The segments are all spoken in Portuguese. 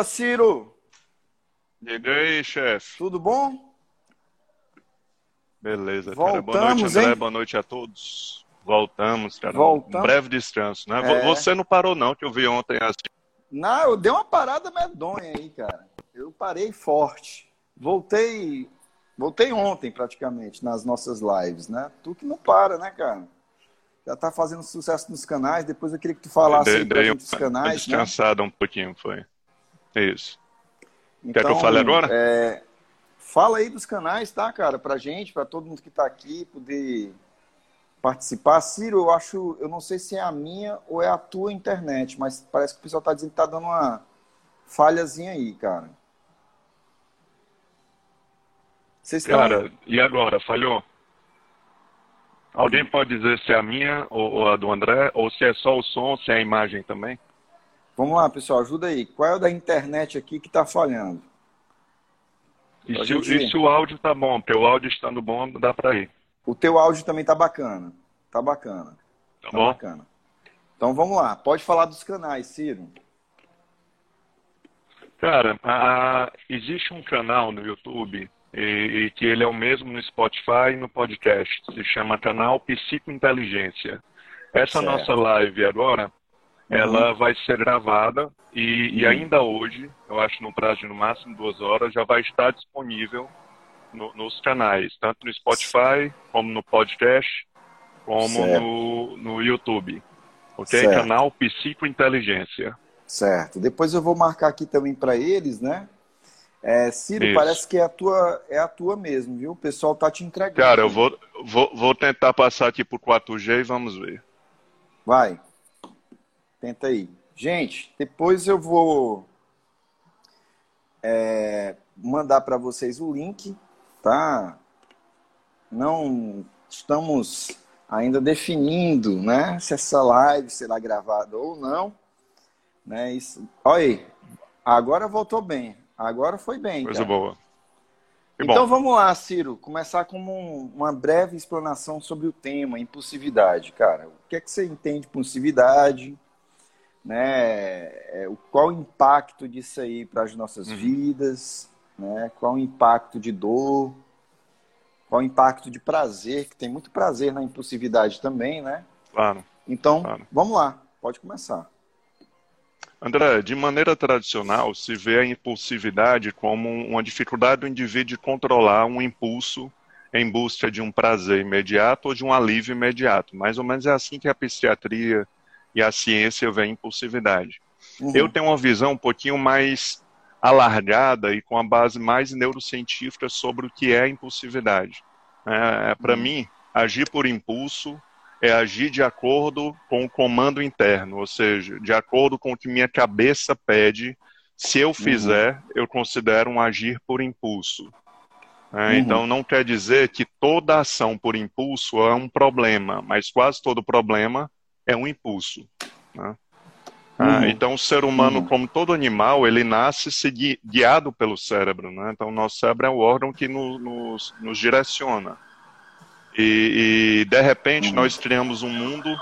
Fala, Ciro! Diga aí, chefe. Tudo bom? Beleza, Voltamos, cara. Boa noite, André. hein? Boa noite a todos. Voltamos, cara. Voltamos. Um breve descanso, né? É. Você não parou, não, que eu vi ontem as Não, eu dei uma parada medonha aí, cara. Eu parei forte. Voltei, voltei ontem praticamente nas nossas lives, né? Tu que não para, né, cara? Já tá fazendo sucesso nos canais. Depois eu queria que tu falasse Dei, aí pra dei gente uma canais, né? descansada um pouquinho, foi. Isso. Então, Quer que eu fale agora? é, fala aí dos canais, tá, cara? Pra gente, pra todo mundo que tá aqui poder participar. Ciro, eu acho, eu não sei se é a minha ou é a tua internet, mas parece que o pessoal tá dizendo que tá dando uma falhazinha aí, cara. Vocês estão... Cara, e agora? Falhou? Alguém pode dizer se é a minha ou, ou a do André? Ou se é só o som, se é a imagem também? Vamos lá, pessoal, ajuda aí. Qual é o da internet aqui que tá falhando? E se, e se o áudio tá bom? Porque o áudio estando bom, dá pra ir. O teu áudio também tá bacana. Tá bacana. Tá Tá bom? bacana. Então vamos lá. Pode falar dos canais, Ciro. Cara, a- existe um canal no YouTube e, e que ele é o mesmo no Spotify e no podcast. Se chama canal Psicointeligência. Essa Certo. nossa live agora, ela vai ser gravada e, e Uhum. ainda hoje, eu acho no prazo de no máximo duas horas, já vai estar disponível no- nos canais, tanto no Spotify como no podcast, como no, no YouTube. Ok? Certo. Canal Psicointeligência. Certo. Depois eu vou marcar aqui também para eles, né? É, Ciro, Isso. parece que é a tua, é a tua mesmo, viu? O pessoal tá te entregando. Cara, eu vou, vou, vou tentar passar aqui por 4G e vamos ver. Vai. Tenta aí. Gente, depois eu vou é, mandar para vocês o link, tá? Não estamos ainda definindo, né? Se essa live será gravada ou não, né? Isso. Olha aí. Agora voltou bem. Agora foi bem. Coisa cara. boa. E Então bom, vamos lá, Ciro, começar com um- uma breve explanação sobre o tema impulsividade, cara. O que é que você entende por impulsividade? Né? É, Qual o impacto disso aí para as nossas Uhum. vidas? Né? Qual o impacto de dor? Qual o impacto de prazer? Que tem muito prazer na impulsividade também, né? claro. Então, Claro. vamos lá, pode começar. André, de maneira tradicional, se vê a impulsividade como uma dificuldade do indivíduo de controlar um impulso em busca de um prazer imediato ou de um alívio imediato. Mais ou menos é assim que a psiquiatria e a ciência vê a impulsividade. Uhum. Eu tenho uma visão um pouquinho mais alargada e com a base mais neurocientífica sobre o que é a impulsividade. É, Para Uhum. mim, agir por impulso é agir de acordo com o comando interno, ou seja, de acordo com o que minha cabeça pede. Se eu fizer, eu considero um agir por impulso. É, Uhum. Então, não quer dizer que toda ação por impulso é um problema, mas quase todo problema é um impulso. né? Ah, Uhum. então, o ser humano, Uhum. como todo animal, ele nasce se gui- guiado pelo cérebro. Né? Então, o nosso cérebro é o órgão que no- nos, nos direciona. E, e, de repente, Uhum. nós criamos um mundo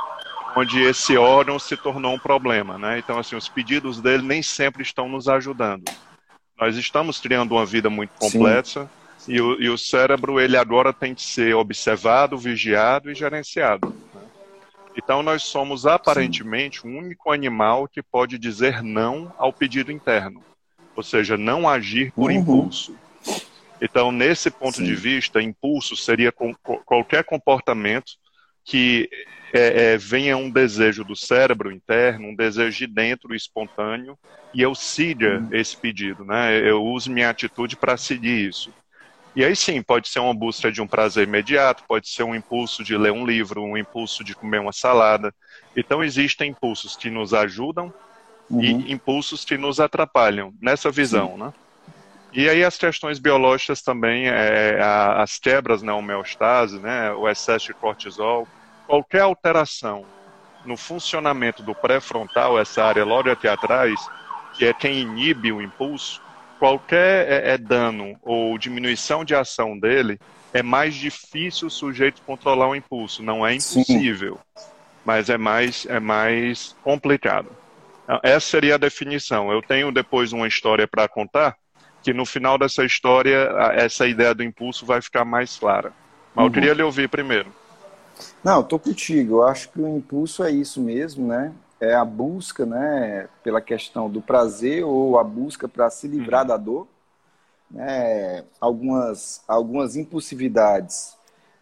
onde esse órgão se tornou um problema. Né? Então, assim, os pedidos dele nem sempre estão nos ajudando. Nós estamos criando uma vida muito complexa e o, e o cérebro, ele agora tem que ser observado, vigiado e gerenciado. Então, nós somos aparentemente o único animal que pode dizer não ao pedido interno, ou seja, não agir por Uhum. impulso. Então, nesse ponto Sim. de vista, impulso seria com- co- qualquer comportamento que é, é, venha um desejo do cérebro interno, um desejo de dentro espontâneo, e eu siga Uhum. esse pedido, né? Eu uso minha atitude para seguir isso. E aí sim, pode ser uma busca de um prazer imediato, pode ser um impulso de ler um livro, um impulso de comer uma salada. Então existem impulsos que nos ajudam Uhum. e impulsos que nos atrapalham nessa visão, né? E aí as questões biológicas também, é, as quebras na homeostase, né, o excesso de cortisol, qualquer alteração no funcionamento do pré-frontal, essa área logo aqui atrás, que é quem inibe o impulso, qualquer é, é dano ou diminuição de ação dele, é mais difícil o sujeito controlar o impulso. Não é Sim. impossível, mas é mais, é mais complicado. Essa seria a definição. Eu tenho depois uma história para contar, que no final dessa história, essa ideia do impulso vai ficar mais clara. Mas uhum. eu queria lhe ouvir primeiro. Não, estou contigo. Eu acho que o impulso é isso mesmo, né? É a busca, né, pela questão do prazer ou a busca para se livrar uhum. da dor. Né? Algumas, algumas impulsividades,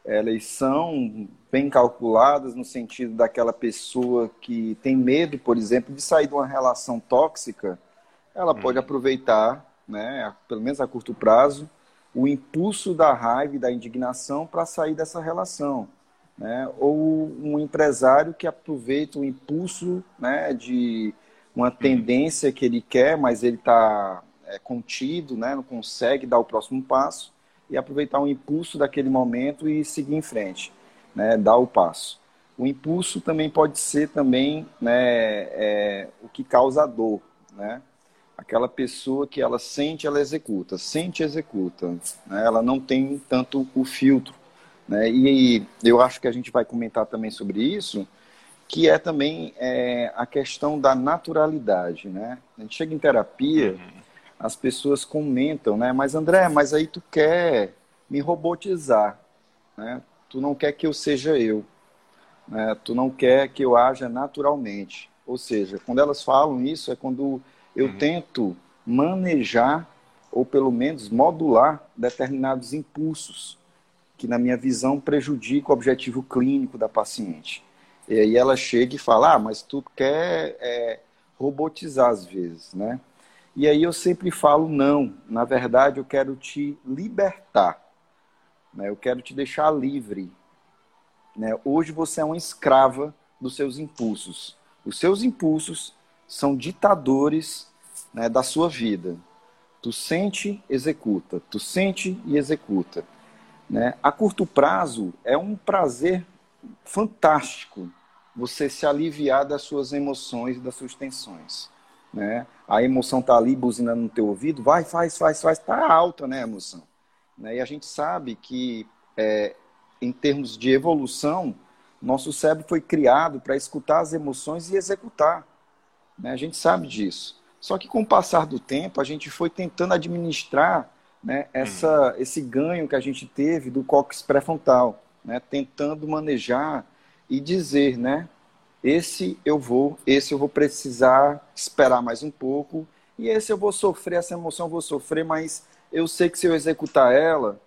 elas são bem calculadas no sentido daquela pessoa que tem medo, por exemplo, de sair de uma relação tóxica, ela uhum. pode aproveitar, né, pelo menos a curto prazo, o impulso da raiva e da indignação para sair dessa relação né? ou um empresário que aproveita o impulso né, de uma tendência que ele quer, mas ele está é, contido, né, não consegue dar o próximo passo, e aproveitar o impulso daquele momento e seguir em frente, né, dar o passo. O impulso também pode ser também né, é, o que causa dor, né? Aquela pessoa que ela sente, ela executa, sente, executa. Né? Ela não tem tanto o filtro né? E eu acho que a gente vai comentar também sobre isso, que é também é, a questão da naturalidade. Né? A gente chega em terapia, uhum. as pessoas comentam, né? mas André, mas aí tu quer me robotizar, né? tu não quer que eu seja eu, né? tu não quer que eu haja naturalmente. Ou seja, quando elas falam isso, é quando eu uhum. tento manejar ou pelo menos modular determinados impulsos que, na minha visão, prejudica o objetivo clínico da paciente. E aí ela chega e fala, ah, mas tu quer é, robotizar às vezes, né? E aí eu sempre falo, não, na verdade eu quero te libertar, né? eu quero te deixar livre. Né? Hoje você é uma escrava dos seus impulsos. Os seus impulsos são ditadores né, da sua vida. Tu sente, executa. Tu sente e executa. Né? A curto prazo é um prazer fantástico você se aliviar das suas emoções e das suas tensões. Né? A emoção está ali buzinando no teu ouvido, vai, faz, faz, faz, está alta né, a emoção. Né? E a gente sabe que, é, em termos de evolução, nosso cérebro foi criado para escutar as emoções e executar. Né? A gente sabe disso. Só que com o passar do tempo, a gente foi tentando administrar né, essa, hum. esse ganho que a gente teve do cóccix pré-frontal, né, tentando manejar e dizer, né, esse eu vou, esse eu vou precisar esperar mais um pouco, e esse eu vou sofrer, essa emoção eu vou sofrer, mas eu sei que se eu executar ela,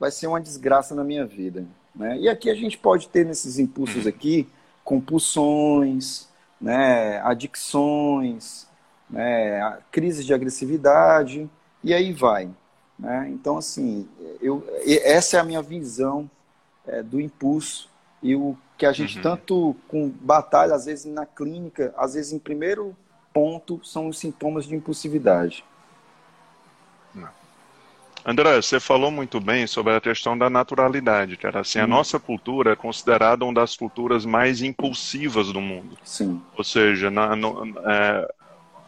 vai ser uma desgraça na minha vida. Né? E aqui a gente pode ter nesses impulsos hum. aqui compulsões, né, adicções, né, crises de agressividade, e aí vai. Né? Então, assim, eu, essa é a minha visão é, do impulso e o que a gente uhum. tanto com batalha, às vezes na clínica, às vezes em primeiro ponto, são os sintomas de impulsividade. André, você falou muito bem sobre a questão da naturalidade, cara. Assim, a nossa cultura é considerada uma das culturas mais impulsivas do mundo. Sim. Ou seja, na, no, é,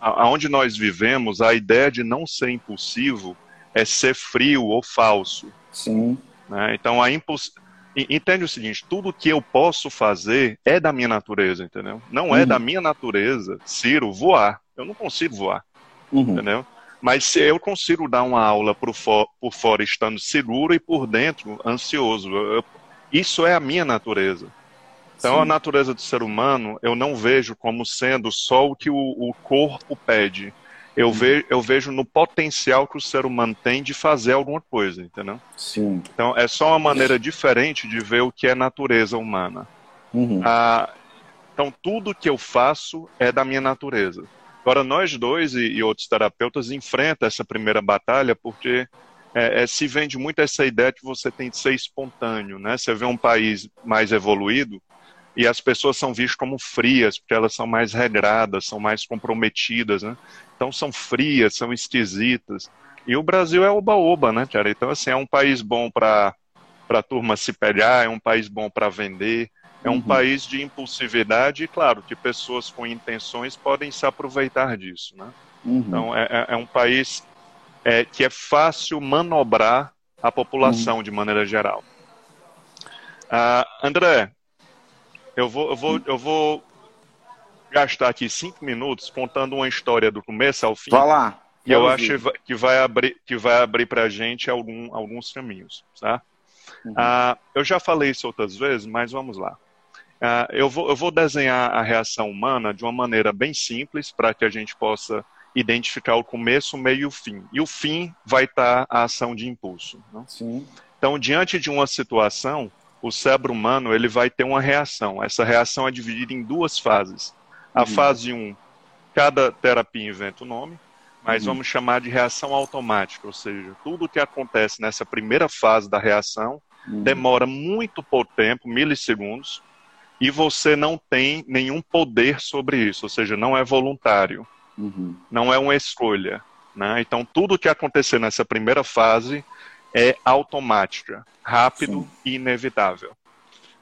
aonde nós vivemos, a ideia de não ser impulsivo é ser frio ou falso. Sim. Né? Então a impuls... entende o seguinte, tudo que eu posso fazer é da minha natureza, entendeu? Não é uhum. da minha natureza, Ciro, voar. Eu não consigo voar, uhum. entendeu? Mas se eu consigo dar uma aula por, for, por fora estando seguro e por dentro ansioso, eu, isso é a minha natureza. Então, Sim. a natureza do ser humano eu não vejo como sendo só o que o, o corpo pede eu, ve, eu vejo no potencial que o ser humano tem de fazer alguma coisa, entendeu? Sim. Então é só uma maneira diferente de ver o que é natureza humana. Uhum. Ah, então tudo que eu faço é da minha natureza. Agora nós dois e, e outros terapeutas enfrentam essa primeira batalha porque é, é, se vende muito essa ideia que você tem de ser espontâneo, né? Você vê um país mais evoluído e as pessoas são vistas como frias porque elas são mais regradas, são mais comprometidas, né? Então são frias, são esquisitas. E o Brasil é oba-oba, né, cara? Então, assim, é um país bom para a turma se pegar, é um país bom para vender, é um uhum. país de impulsividade e, claro, que pessoas com intenções podem se aproveitar disso, né? Uhum. Então, é, é, é, um país é, que é fácil manobrar a população uhum. de maneira geral. Uh, André, eu vou, eu vou, eu vou gastar aqui cinco minutos contando uma história do começo ao fim. Vá lá. E eu acho que vai abrir, que vai abrir para a gente algum, alguns caminhos. Tá? Uhum. Ah, eu já falei isso outras vezes, mas vamos lá. Ah, eu, vou, eu vou desenhar a reação humana de uma maneira bem simples para que a gente possa identificar o começo, o meio e o fim. E o fim vai estar a ação de impulso. Né? Sim. Então, diante de uma situação, o cérebro humano ele vai ter uma reação. Essa reação é dividida em duas fases. A uhum. fase 1, um, cada terapia inventa o um nome, mas uhum. vamos chamar de reação automática, ou seja, tudo o que acontece nessa primeira fase da reação uhum. demora muito pouco tempo, milissegundos, e você não tem nenhum poder sobre isso, ou seja, não é voluntário, uhum. não é uma escolha. Né? Então, tudo o que acontecer nessa primeira fase é automática, rápido Sim. e inevitável.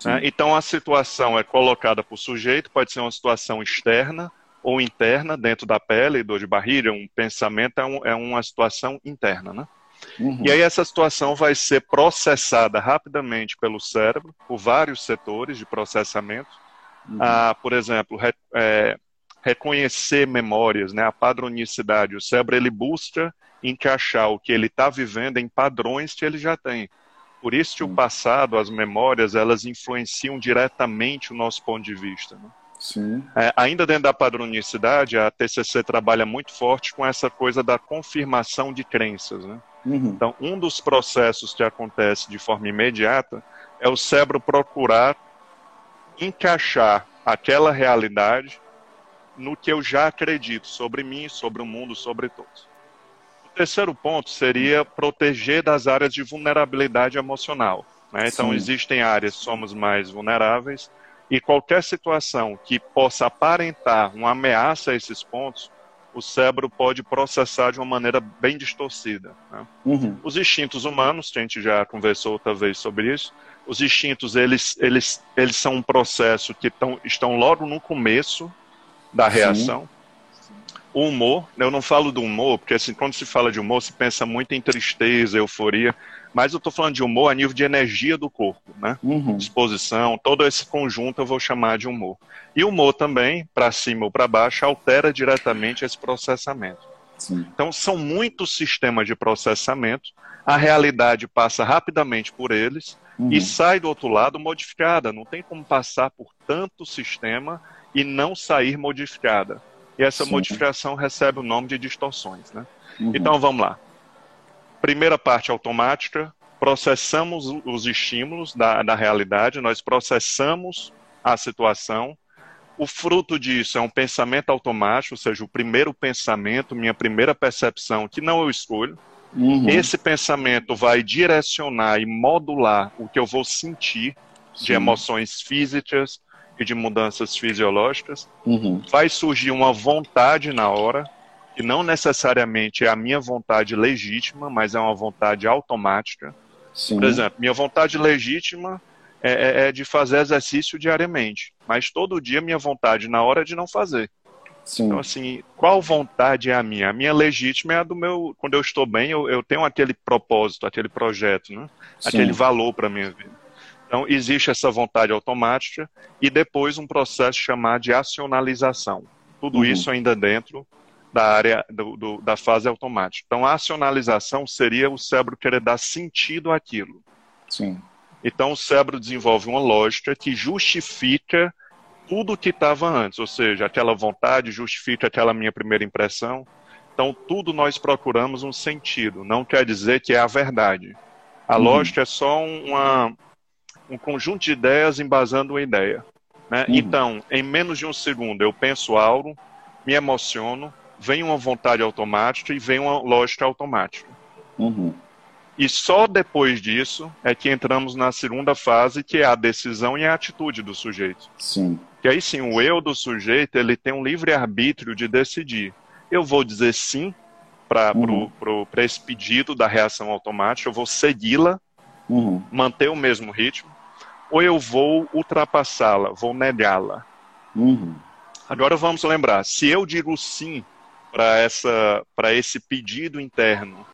Né? Então a situação é colocada para o sujeito, pode ser uma situação externa ou interna, dentro da pele, dor de barriga, um pensamento é, um, é uma situação interna. Né? Uhum. E aí essa situação vai ser processada rapidamente pelo cérebro, por vários setores de processamento. Uhum. Ah, por exemplo, re, é, reconhecer memórias, né, a padronicidade. O cérebro ele busca encaixar o que ele está vivendo em padrões que ele já tem. Por isso que o passado, as memórias, elas influenciam diretamente o nosso ponto de vista. Né? Sim. É, ainda dentro da padronicidade, a TCC trabalha muito forte com essa coisa da confirmação de crenças. Né? Uhum. Então, um dos processos que acontece de forma imediata é o cérebro procurar encaixar aquela realidade no que eu já acredito sobre mim, sobre o mundo, sobre todos terceiro ponto seria proteger das áreas de vulnerabilidade emocional. Né? Então, existem áreas que somos mais vulneráveis e qualquer situação que possa aparentar uma ameaça a esses pontos, o cérebro pode processar de uma maneira bem distorcida. Né? Uhum. Os instintos humanos, a gente já conversou outra vez sobre isso, os instintos eles, eles, eles são um processo que tão, estão logo no começo da reação. Sim o humor, eu não falo do humor, porque assim, quando se fala de humor, se pensa muito em tristeza, euforia, mas eu estou falando de humor a nível de energia do corpo, né? Uhum. Disposição, todo esse conjunto eu vou chamar de humor. E o humor também, para cima ou para baixo, altera diretamente esse processamento. Sim. Então, são muitos sistemas de processamento, a realidade passa rapidamente por eles uhum. e sai do outro lado modificada. Não tem como passar por tanto sistema e não sair modificada e essa Sim. modificação recebe o nome de distorções. Né? Uhum. Então vamos lá. Primeira parte automática, processamos os estímulos da, da realidade, nós processamos a situação. O fruto disso é um pensamento automático, ou seja, o primeiro pensamento, minha primeira percepção, que não eu escolho. Uhum. Esse pensamento vai direcionar e modular o que eu vou sentir Sim. de emoções físicas, e de mudanças fisiológicas. Uhum. Vai surgir uma vontade na hora, que não necessariamente é a minha vontade legítima, mas é uma vontade automática. Sim. Por exemplo, minha vontade legítima é, é, é, de fazer exercício diariamente, mas todo dia minha vontade na hora é de não fazer. Sim. Então, assim, qual vontade é a minha? A minha legítima é a do meu. Quando eu estou bem, eu, eu tenho aquele propósito, aquele projeto, né? aquele valor para a minha vida. Então, existe essa vontade automática e depois um processo chamado de acionalização. Tudo uhum. isso ainda dentro da área do, do, da fase automática. Então, a acionalização seria o cérebro querer dar sentido àquilo. Sim. Então, o cérebro desenvolve uma lógica que justifica tudo que estava antes, ou seja, aquela vontade justifica aquela minha primeira impressão. Então, tudo nós procuramos um sentido, não quer dizer que é a verdade. A uhum. lógica é só uma, um conjunto de ideias embasando uma ideia. Né? Uhum. Então, em menos de um segundo, eu penso algo, me emociono, vem uma vontade automática e vem uma lógica automática. Uhum. E só depois disso é que entramos na segunda fase, que é a decisão e a atitude do sujeito. Sim. Que aí sim, o eu do sujeito, ele tem um livre arbítrio de decidir. Eu vou dizer sim para uhum. esse pedido da reação automática, eu vou segui-la, uhum. manter o mesmo ritmo, ou eu vou ultrapassá-la, vou negá-la. Uhum. Agora vamos lembrar, se eu digo sim para essa para esse pedido interno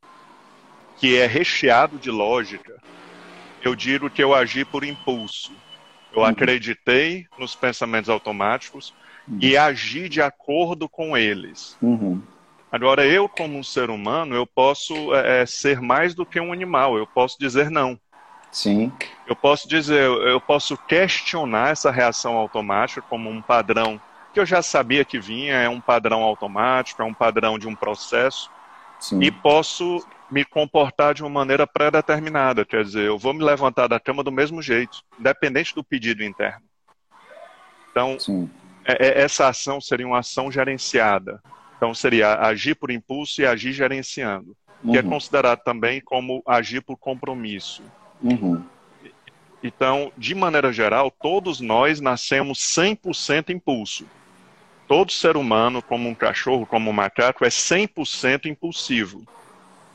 que é recheado de lógica, eu digo que eu agi por impulso. Eu uhum. acreditei nos pensamentos automáticos uhum. e agir de acordo com eles. Uhum. Agora, eu, como um ser humano, eu posso é, é, ser mais do que um animal, eu posso dizer não. Sim. Eu posso dizer, eu posso questionar essa reação automática como um padrão que eu já sabia que vinha, é um padrão automático, é um padrão de um processo, Sim. e posso me comportar de uma maneira pré-determinada, quer dizer, eu vou me levantar da cama do mesmo jeito, independente do pedido interno. Então, é, é, essa ação seria uma ação gerenciada. Então, seria agir por impulso e agir gerenciando, uhum. que é uhum. considerado também como agir por compromisso. Uhum. Então, de maneira geral, todos nós nascemos 100% impulso. Todo ser humano, como um cachorro, como um macaco, é 100% impulsivo.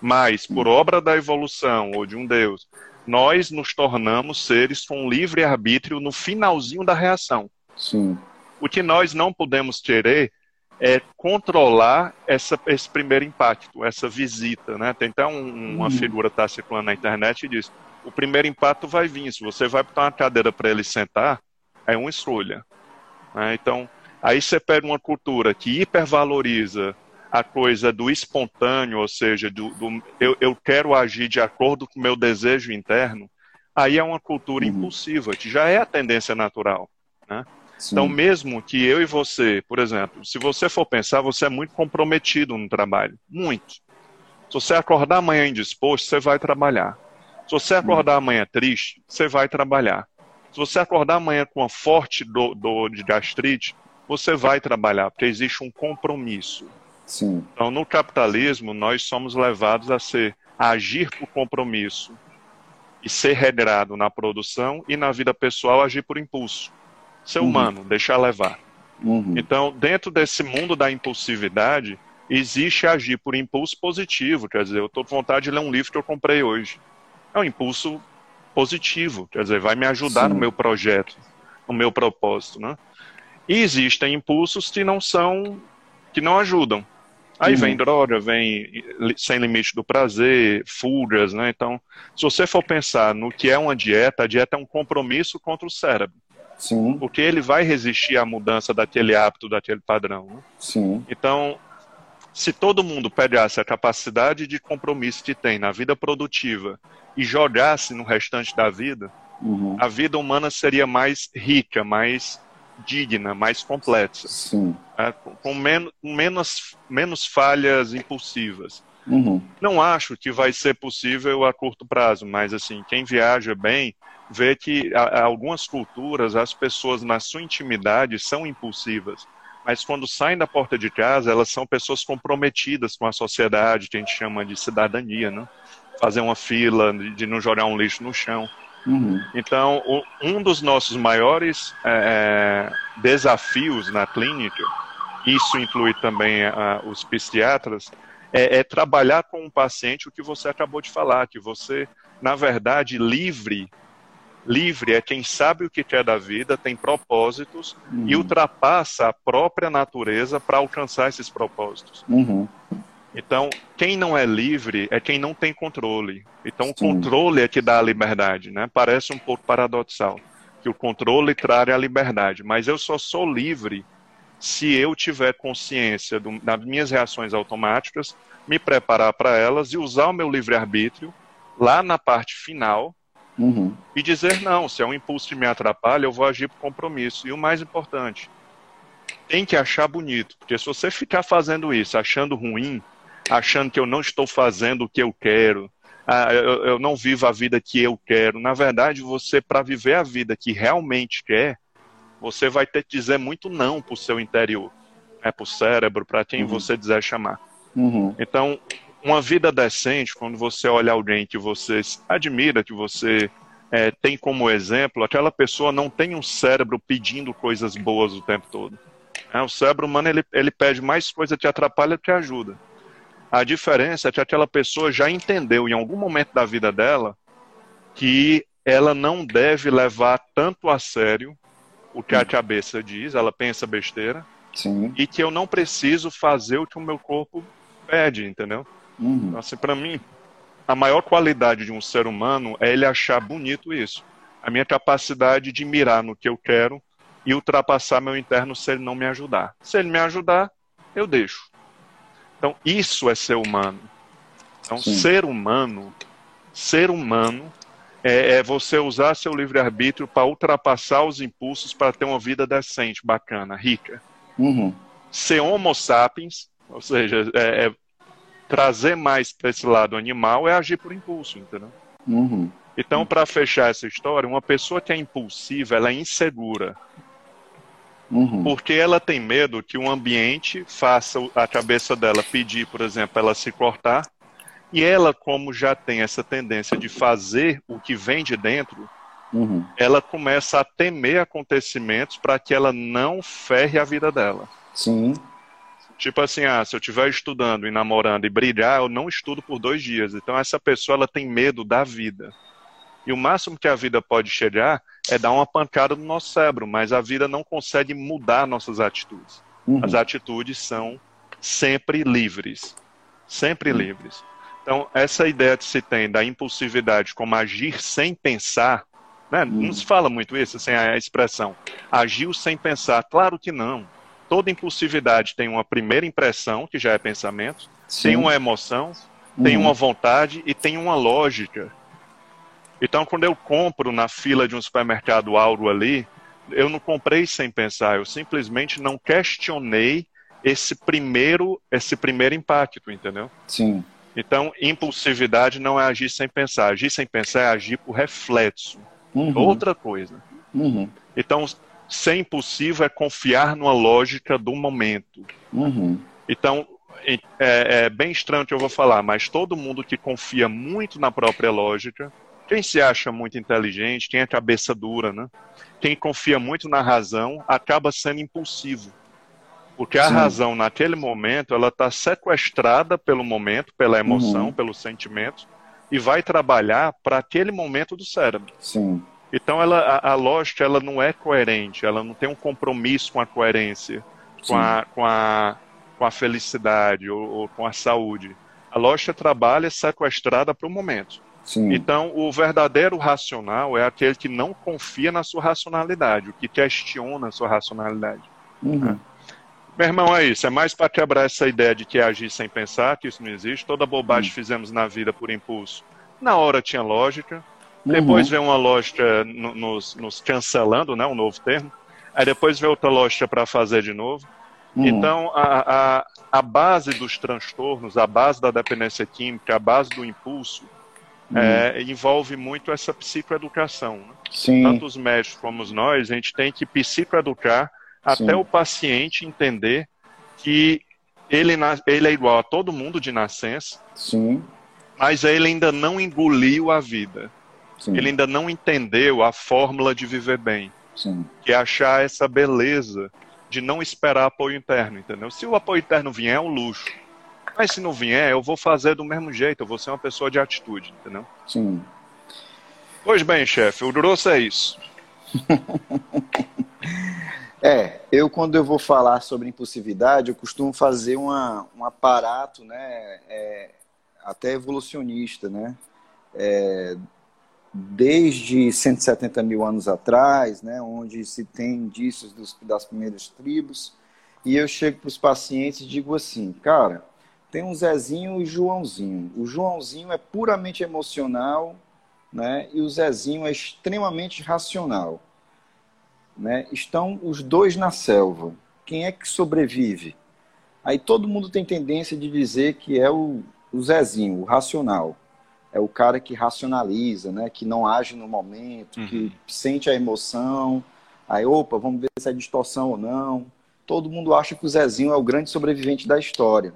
Mas, por obra da evolução ou de um Deus, nós nos tornamos seres com livre arbítrio no finalzinho da reação. Sim. O que nós não podemos querer é controlar essa, esse primeiro impacto, essa visita. Né? Tem até um, uma uhum. figura que está circulando na internet e diz: o primeiro impacto vai vir. Se você vai botar uma cadeira para ele sentar, é uma escolha. Né? Então, aí você pega uma cultura que hipervaloriza a coisa do espontâneo, ou seja, do, do eu, eu, quero agir de acordo com o meu desejo interno, aí é uma cultura uhum. impulsiva, que já é a tendência natural. Né? Então, mesmo que eu e você, por exemplo, se você for pensar, você é muito comprometido no trabalho. Muito. Se você acordar amanhã indisposto, você vai trabalhar. Se você acordar amanhã triste, você vai trabalhar. Se você acordar amanhã com uma forte dor, dor de gastrite, você vai trabalhar, porque existe um compromisso. Sim. Então, no capitalismo, nós somos levados a ser a agir por compromisso e ser regrado na produção e na vida pessoal agir por impulso. Ser uhum. humano, deixar levar. Uhum. Então, dentro desse mundo da impulsividade, existe agir por impulso positivo. Quer dizer, eu estou com vontade de ler um livro que eu comprei hoje. É um impulso positivo, quer dizer, vai me ajudar Sim. no meu projeto, no meu propósito, né? E existem impulsos que não são, que não ajudam. Aí uhum. vem droga, vem sem limite do prazer, fugas, né? Então, se você for pensar no que é uma dieta, a dieta é um compromisso contra o cérebro. Sim. Porque ele vai resistir à mudança daquele hábito, daquele padrão. Né? Sim. Então, se todo mundo pegasse a capacidade de compromisso que tem na vida produtiva e jogasse no restante da vida, uhum. a vida humana seria mais rica, mais digna, mais complexa, é, com, men menos, menos falhas impulsivas. Uhum. Não acho que vai ser possível a curto prazo, mas assim, quem viaja bem vê que a, a algumas culturas as pessoas na sua intimidade são impulsivas, mas quando saem da porta de casa elas são pessoas comprometidas com a sociedade, que a gente chama de cidadania, né? Fazer uma fila, de, não jogar um lixo no chão. Uhum. Então, o, um dos nossos maiores é, é desafios na clínica, isso inclui também a, os psiquiatras, é, é, trabalhar com um paciente o que você acabou de falar, que você, na verdade, livre, livre é quem sabe o que quer da vida, tem propósitos uhum. e ultrapassa a própria natureza para alcançar esses propósitos. Uhum. Então, quem não é livre é quem não tem controle. Então, Sim. o controle é que dá a liberdade, né? Parece um pouco paradoxal, que o controle traz a liberdade, mas eu só sou livre se eu tiver consciência do, das minhas reações automáticas, me preparar para elas e usar o meu livre-arbítrio lá na parte final uhum. e dizer não, se é um impulso que me atrapalha, eu vou agir por compromisso. E o mais importante, tem que achar bonito, porque se você ficar fazendo isso achando ruim, achando que eu não estou fazendo o que eu quero, ah, eu, eu não vivo a vida que eu quero. Na verdade, você, para viver a vida que realmente quer, você vai ter que dizer muito não para o seu interior, né, para o cérebro, para quem uhum. você quiser chamar. Uhum. Então, uma vida decente, quando você olha alguém que você admira, que você é, tem como exemplo, aquela pessoa não tem um cérebro pedindo coisas boas o tempo todo. É, o cérebro humano ele, ele pede mais coisa que atrapalha que ajuda. A diferença é que aquela pessoa já entendeu em algum momento da vida dela que ela não deve levar tanto a sério o que a cabeça diz, ela pensa besteira, Sim. e que eu não preciso fazer o que o meu corpo pede, entendeu? Uhum. Então, assim, para mim, a maior qualidade de um ser humano é ele achar bonito isso. A minha capacidade de mirar no que eu quero e ultrapassar meu interno se ele não me ajudar. Se ele me ajudar, eu deixo. Então, isso é ser humano. Então, Sim. ser humano, ser humano é, é você usar seu livre-arbítrio para ultrapassar os impulsos para ter uma vida decente, bacana, rica. Uhum. Ser homo sapiens, ou seja, é, é trazer mais para esse lado animal, é agir por impulso, entendeu? Uhum. Então, para fechar essa história, uma pessoa que é impulsiva, ela é insegura. Uhum. Porque ela tem medo que o ambiente faça a cabeça dela pedir, por exemplo, ela se cortar. E ela, como já tem essa tendência de fazer o que vem de dentro, uhum. ela começa a temer acontecimentos para que ela não ferre a vida dela. Sim. Tipo assim, ah, se eu estiver estudando e namorando e brilhar, eu não estudo por dois dias. Então essa pessoa ela tem medo da vida. E o máximo que a vida pode chegar é dar uma pancada no nosso cérebro, mas a vida não consegue mudar nossas atitudes. Uhum. As atitudes são sempre livres. Sempre uhum. livres. Então, essa ideia que se tem da impulsividade como agir sem pensar, né? uhum. não se fala muito isso, assim, a expressão agiu sem pensar. Claro que não. Toda impulsividade tem uma primeira impressão, que já é pensamento, Sim. tem uma emoção, tem uhum. uma vontade e tem uma lógica. Então, quando eu compro na fila de um supermercado algo ali, eu não comprei sem pensar, eu simplesmente não questionei esse primeiro, esse primeiro impacto, entendeu? Sim. Então, impulsividade não é agir sem pensar. Agir sem pensar é agir por reflexo. Uhum. Outra coisa. Uhum. Então, ser impulsivo é confiar numa lógica do momento. Uhum. Então, é, é, bem estranho o que eu vou falar, mas todo mundo que confia muito na própria lógica quem se acha muito inteligente, quem é cabeça dura, né? Quem confia muito na razão acaba sendo impulsivo. Porque a Sim. razão, naquele momento, ela está sequestrada pelo momento, pela emoção, uhum. pelo sentimento, e vai trabalhar para aquele momento do cérebro. Sim. Então, ela, a, a, lógica ela não é coerente, ela não tem um compromisso com a coerência, com a, com a, com a felicidade ou, ou com a saúde. A lógica trabalha sequestrada para o momento. Sim. Então, o verdadeiro racional é aquele que não confia na sua racionalidade, o que questiona a sua racionalidade. Uhum. Né? Meu irmão, é isso. É mais para quebrar essa ideia de que é agir sem pensar, que isso não existe. Toda bobagem uhum. fizemos na vida por impulso. Na hora tinha lógica. Uhum. Depois veio uma lógica nos, nos, cancelando, né, um novo termo. Aí depois veio outra lógica para fazer de novo. Uhum. Então, a, a, a base dos transtornos, a base da dependência química, a base do impulso, Hum. é, envolve muito essa psicoeducação. Né? Sim. Tanto os médicos como nós, a gente tem que psicoeducar até Sim. o paciente entender que ele, ele é igual a todo mundo de nascença, Sim. mas ele ainda não engoliu a vida. Sim. Ele ainda não entendeu a fórmula de viver bem. Sim. Que é achar essa beleza de não esperar apoio interno, entendeu? Se o apoio interno vier, é um luxo. Mas se não vier, eu vou fazer do mesmo jeito, eu vou ser uma pessoa de atitude, entendeu? Sim. Pois bem, chefe, o grosso é isso. é, eu quando eu vou falar sobre impulsividade, eu costumo fazer uma, um aparato, né, é, até evolucionista, né? É, desde 170 mil anos atrás, né, onde se tem indícios dos, das primeiras tribos, e eu chego para os pacientes e digo assim, cara, tem um Zezinho e Joãozinho. O Joãozinho é puramente emocional, né? E o Zezinho é extremamente racional. Né? Estão os dois na selva. Quem é que sobrevive? Aí todo mundo tem tendência de dizer que é o, o Zezinho, o racional. É o cara que racionaliza, né? Que não age no momento, uhum. que sente a emoção. Aí, opa, vamos ver se é distorção ou não. Todo mundo acha que o Zezinho é o grande sobrevivente da história.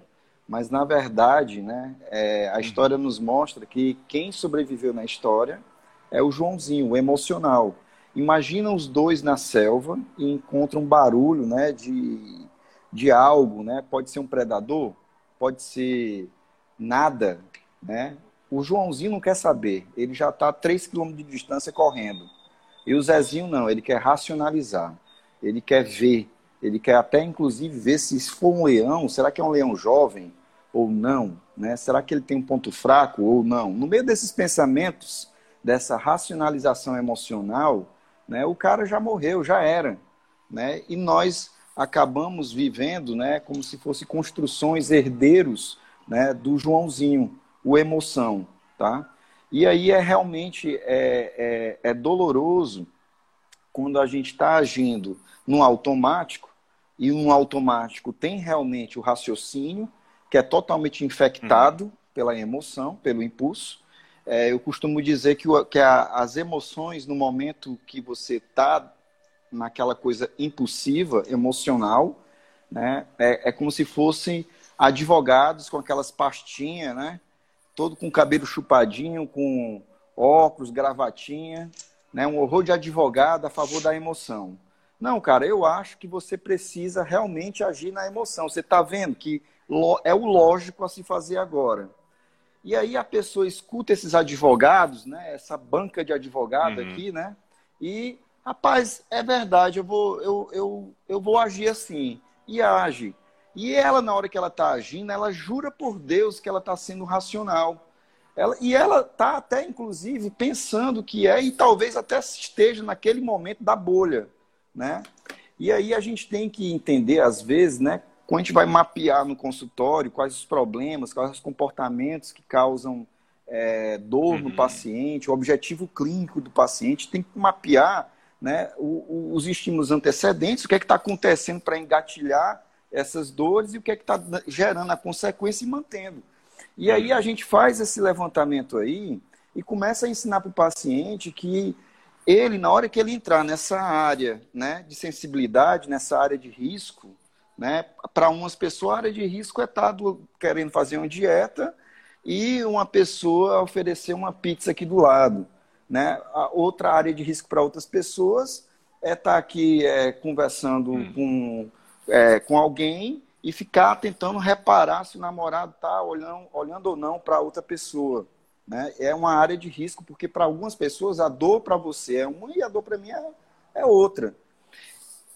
Mas, na verdade, né, é, a uhum. história nos mostra que quem sobreviveu na história é o Joãozinho, o emocional. Imagina os dois na selva e encontram um barulho né, de, de algo. Né? Pode ser um predador, pode ser nada. Né? O Joãozinho não quer saber, ele já está a 3 km de distância correndo. E o Zezinho não, ele quer racionalizar, ele quer ver, ele quer até inclusive ver se for um leão, será que é um leão jovem? ou não? Né? Será que ele tem um ponto fraco ou não? No meio desses pensamentos, dessa racionalização emocional, né, o cara já morreu, já era. né? E nós acabamos vivendo, né, como se fossem construções herdeiros, né, do Joãozinho, o emoção, tá? E aí é realmente é, é, é doloroso quando a gente está agindo no automático e um automático tem realmente o raciocínio que é totalmente infectado uhum. pela emoção, pelo impulso. É, eu costumo dizer que, o, que a, as emoções no momento que você está naquela coisa impulsiva, emocional, né, é, é como se fossem advogados com aquelas pastinhas, né? Todo com cabelo chupadinho, com óculos, gravatinha, né? Um horror de advogado a favor da emoção. Não, cara, eu acho que você precisa realmente agir na emoção. Você está vendo que é o lógico a se fazer agora. E aí a pessoa escuta esses advogados, né? Essa banca de advogado uhum. aqui, né? E, rapaz, é verdade, eu vou, eu, eu, eu vou agir assim. E age. E ela, na hora que ela está agindo, ela jura por Deus que ela está sendo racional. Ela, e ela está até, inclusive, pensando que é, e talvez até esteja naquele momento da bolha. Né? E aí a gente tem que entender, às vezes, né, quando a gente vai mapear no consultório quais os problemas, quais os comportamentos que causam é, dor uhum. no paciente, o objetivo clínico do paciente, tem que mapear né, o, o, os estímulos antecedentes, o que é que está acontecendo para engatilhar essas dores e o que é que está gerando a consequência e mantendo. E aí a gente faz esse levantamento aí e começa a ensinar para o paciente que ele, na hora que ele entrar nessa área né, de sensibilidade, nessa área de risco, né, para umas pessoas a área de risco é estar tá querendo fazer uma dieta e uma pessoa oferecer uma pizza aqui do lado. Né? A outra área de risco para outras pessoas é estar tá aqui é, conversando hum. com é, com alguém e ficar tentando reparar se o namorado está olhando, olhando ou não para outra pessoa. Né? É uma área de risco, porque para algumas pessoas a dor para você é uma e a dor para mim é, é outra.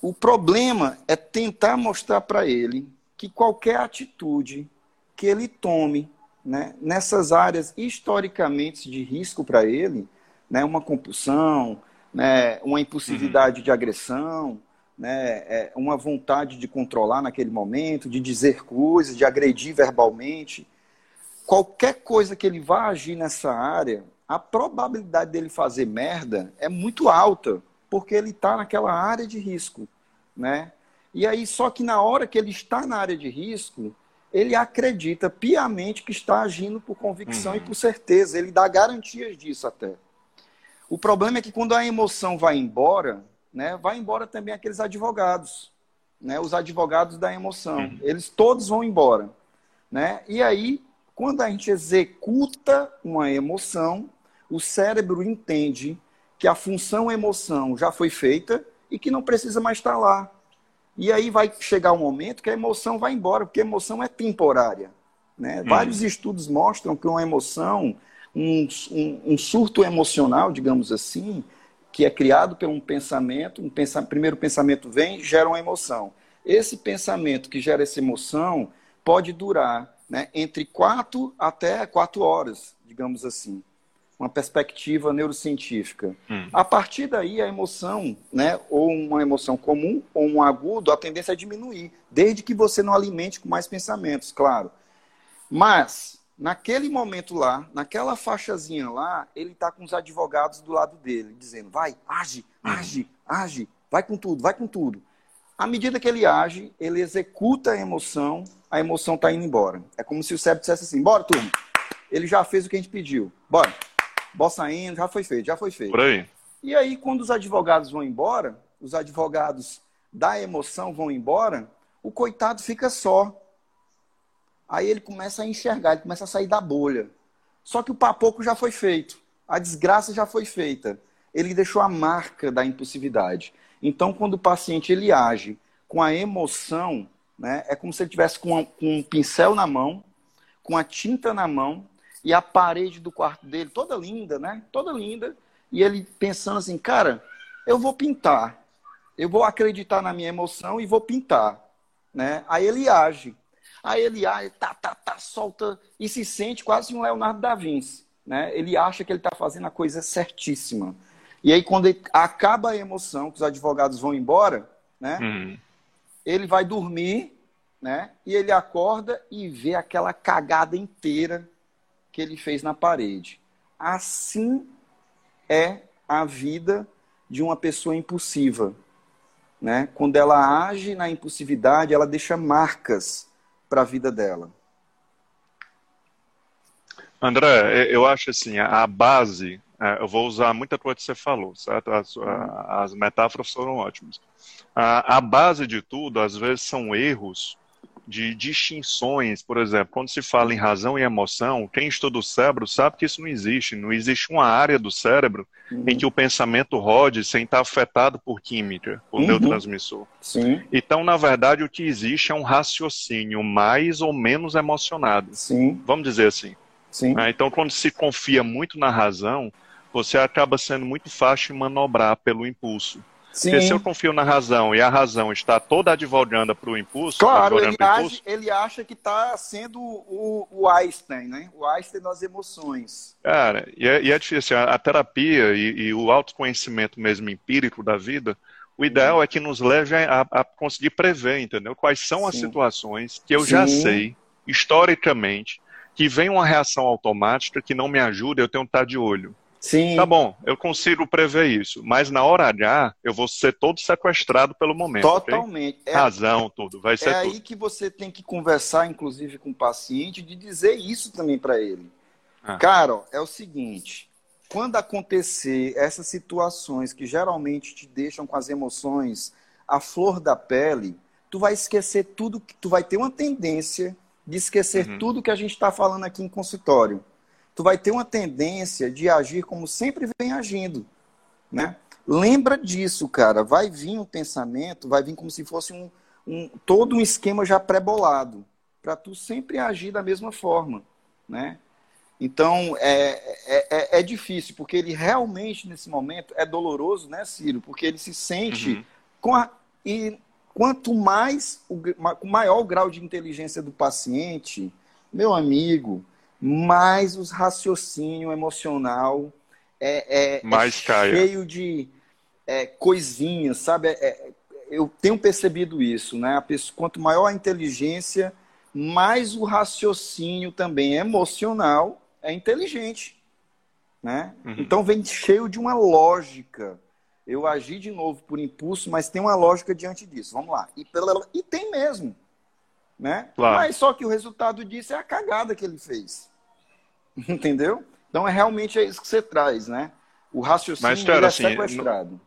O problema é tentar mostrar para ele que qualquer atitude que ele tome né, nessas áreas historicamente de risco para ele, né, uma compulsão, né, uma impulsividade uhum. de agressão, né, é uma vontade de controlar naquele momento, de dizer coisas, de agredir verbalmente. Qualquer coisa que ele vá agir nessa área, a probabilidade dele fazer merda é muito alta, porque ele está naquela área de risco. Né? E aí, só que na hora que ele está na área de risco, ele acredita piamente que está agindo por convicção uhum. e por certeza. Ele dá garantias disso até. O problema é que quando a emoção vai embora, né, vai embora também aqueles advogados, né, os advogados da emoção. Uhum. Eles todos vão embora. Né? E aí, quando a gente executa uma emoção, o cérebro entende que a função emoção já foi feita e que não precisa mais estar lá. E aí vai chegar um momento que a emoção vai embora, porque a emoção é temporária. Né? Uhum. Vários estudos mostram que uma emoção, um, um, um surto emocional, digamos assim, que é criado por um pensamento, um pensa, primeiro pensamento vem, gera uma emoção. Esse pensamento que gera essa emoção pode durar né, entre quatro até quatro horas, digamos assim. Uma perspectiva neurocientífica. Hum. A partir daí, a emoção, né, ou uma emoção comum ou um agudo, a tendência é diminuir, desde que você não alimente com mais pensamentos, claro. Mas Naquele momento lá, naquela faixazinha lá, ele está com os advogados do lado dele, dizendo: vai, age, age, age, vai com tudo, vai com tudo. À medida que ele age, ele executa a emoção, a emoção está indo embora. É como se o cérebro dissesse assim: bora, turma. Ele já fez o que a gente pediu. Bora. Bora saindo, já foi feito, já foi feito. Por aí. E aí, quando os advogados vão embora, os advogados da emoção vão embora, o coitado fica só. Aí ele começa a enxergar, ele começa a sair da bolha. Só que o papoco já foi feito, a desgraça já foi feita. Ele deixou a marca da impulsividade. Então, quando o paciente ele age com a emoção, né, é como se ele tivesse com, com um pincel na mão, com a tinta na mão e a parede do quarto dele toda linda, né? Toda linda. E ele pensando assim, cara, eu vou pintar. Eu vou acreditar na minha emoção e vou pintar, né? Aí ele age. Aí ele ah, tá, tá, tá, solta e se sente quase um Leonardo da Vinci. Né? Ele acha que ele está fazendo a coisa certíssima. E aí, quando acaba a emoção, que os advogados vão embora, né? Uhum. Ele vai dormir, né? E ele acorda e vê aquela cagada inteira que ele fez na parede. Assim é a vida de uma pessoa impulsiva. Né? Quando ela age na impulsividade, ela deixa marcas para a vida dela. André, eu acho assim, a base, é, eu vou usar muita coisa que você falou, certo? As, as metáforas foram ótimas. A, a base de tudo, às vezes, são erros de distinções, por exemplo, quando se fala em razão e emoção, quem estuda o cérebro sabe que isso não existe. Não existe uma área do cérebro uhum. em que o pensamento rode sem estar afetado por química, por uhum. neurotransmissor. Sim. Então, na verdade, o que existe é um raciocínio mais ou menos emocionado. Sim. Vamos dizer assim. Sim. Né? Então, quando se confia muito na razão, você acaba sendo muito fácil de manobrar pelo impulso. Sim. Porque se eu confio na razão e a razão está toda advogando para o impulso, claro, ele, impulso, ele acha que está sendo o, o, Einstein, né? O Einstein das emoções. Cara, e é, e é difícil. A, a terapia e, e, o autoconhecimento mesmo empírico da vida, o ideal é que nos leve a, a conseguir prever, entendeu? Quais são Sim. as situações que eu Sim. já sei, historicamente, que vem uma reação automática que não me ajuda, eu tenho que estar de olho. Sim. Tá bom, eu consigo prever isso, mas na hora H eu vou ser todo sequestrado pelo momento. Totalmente. Okay? É, Razão, tudo, vai ser É tudo. aí que você tem que conversar, inclusive, com o paciente, de dizer isso também para ele. Ah. Cara, é o seguinte: quando acontecer essas situações que geralmente te deixam com as emoções à flor da pele, tu vai esquecer tudo, tu vai ter uma tendência de esquecer uhum. tudo que a gente está falando aqui em consultório tu vai ter uma tendência de agir como sempre vem agindo, né? Lembra disso, cara. Vai vir um pensamento, vai vir como se fosse um, um todo um esquema já pré-bolado, para tu sempre agir da mesma forma, né? Então, é, é, é, é, difícil, porque ele realmente, nesse momento, é doloroso, né, Ciro? Porque ele se sente uhum. com a... E quanto mais, o, maior o grau de inteligência do paciente, meu amigo, mais os raciocínio emocional é, é, mais é cheio de é, coisinhas, sabe? É, é, eu tenho percebido isso, né? Pessoa, quanto maior a inteligência, mais o raciocínio também emocional é inteligente, né? Uhum. Então vem cheio de uma lógica. Eu agi de novo por impulso, mas tem uma lógica diante disso. Vamos lá. E, e tem mesmo né? Claro. Mas só que o resultado disso é a cagada que ele fez. Entendeu? Então é realmente é isso que você traz, né? O raciocínio Mas, cara, é assim, sequestrado.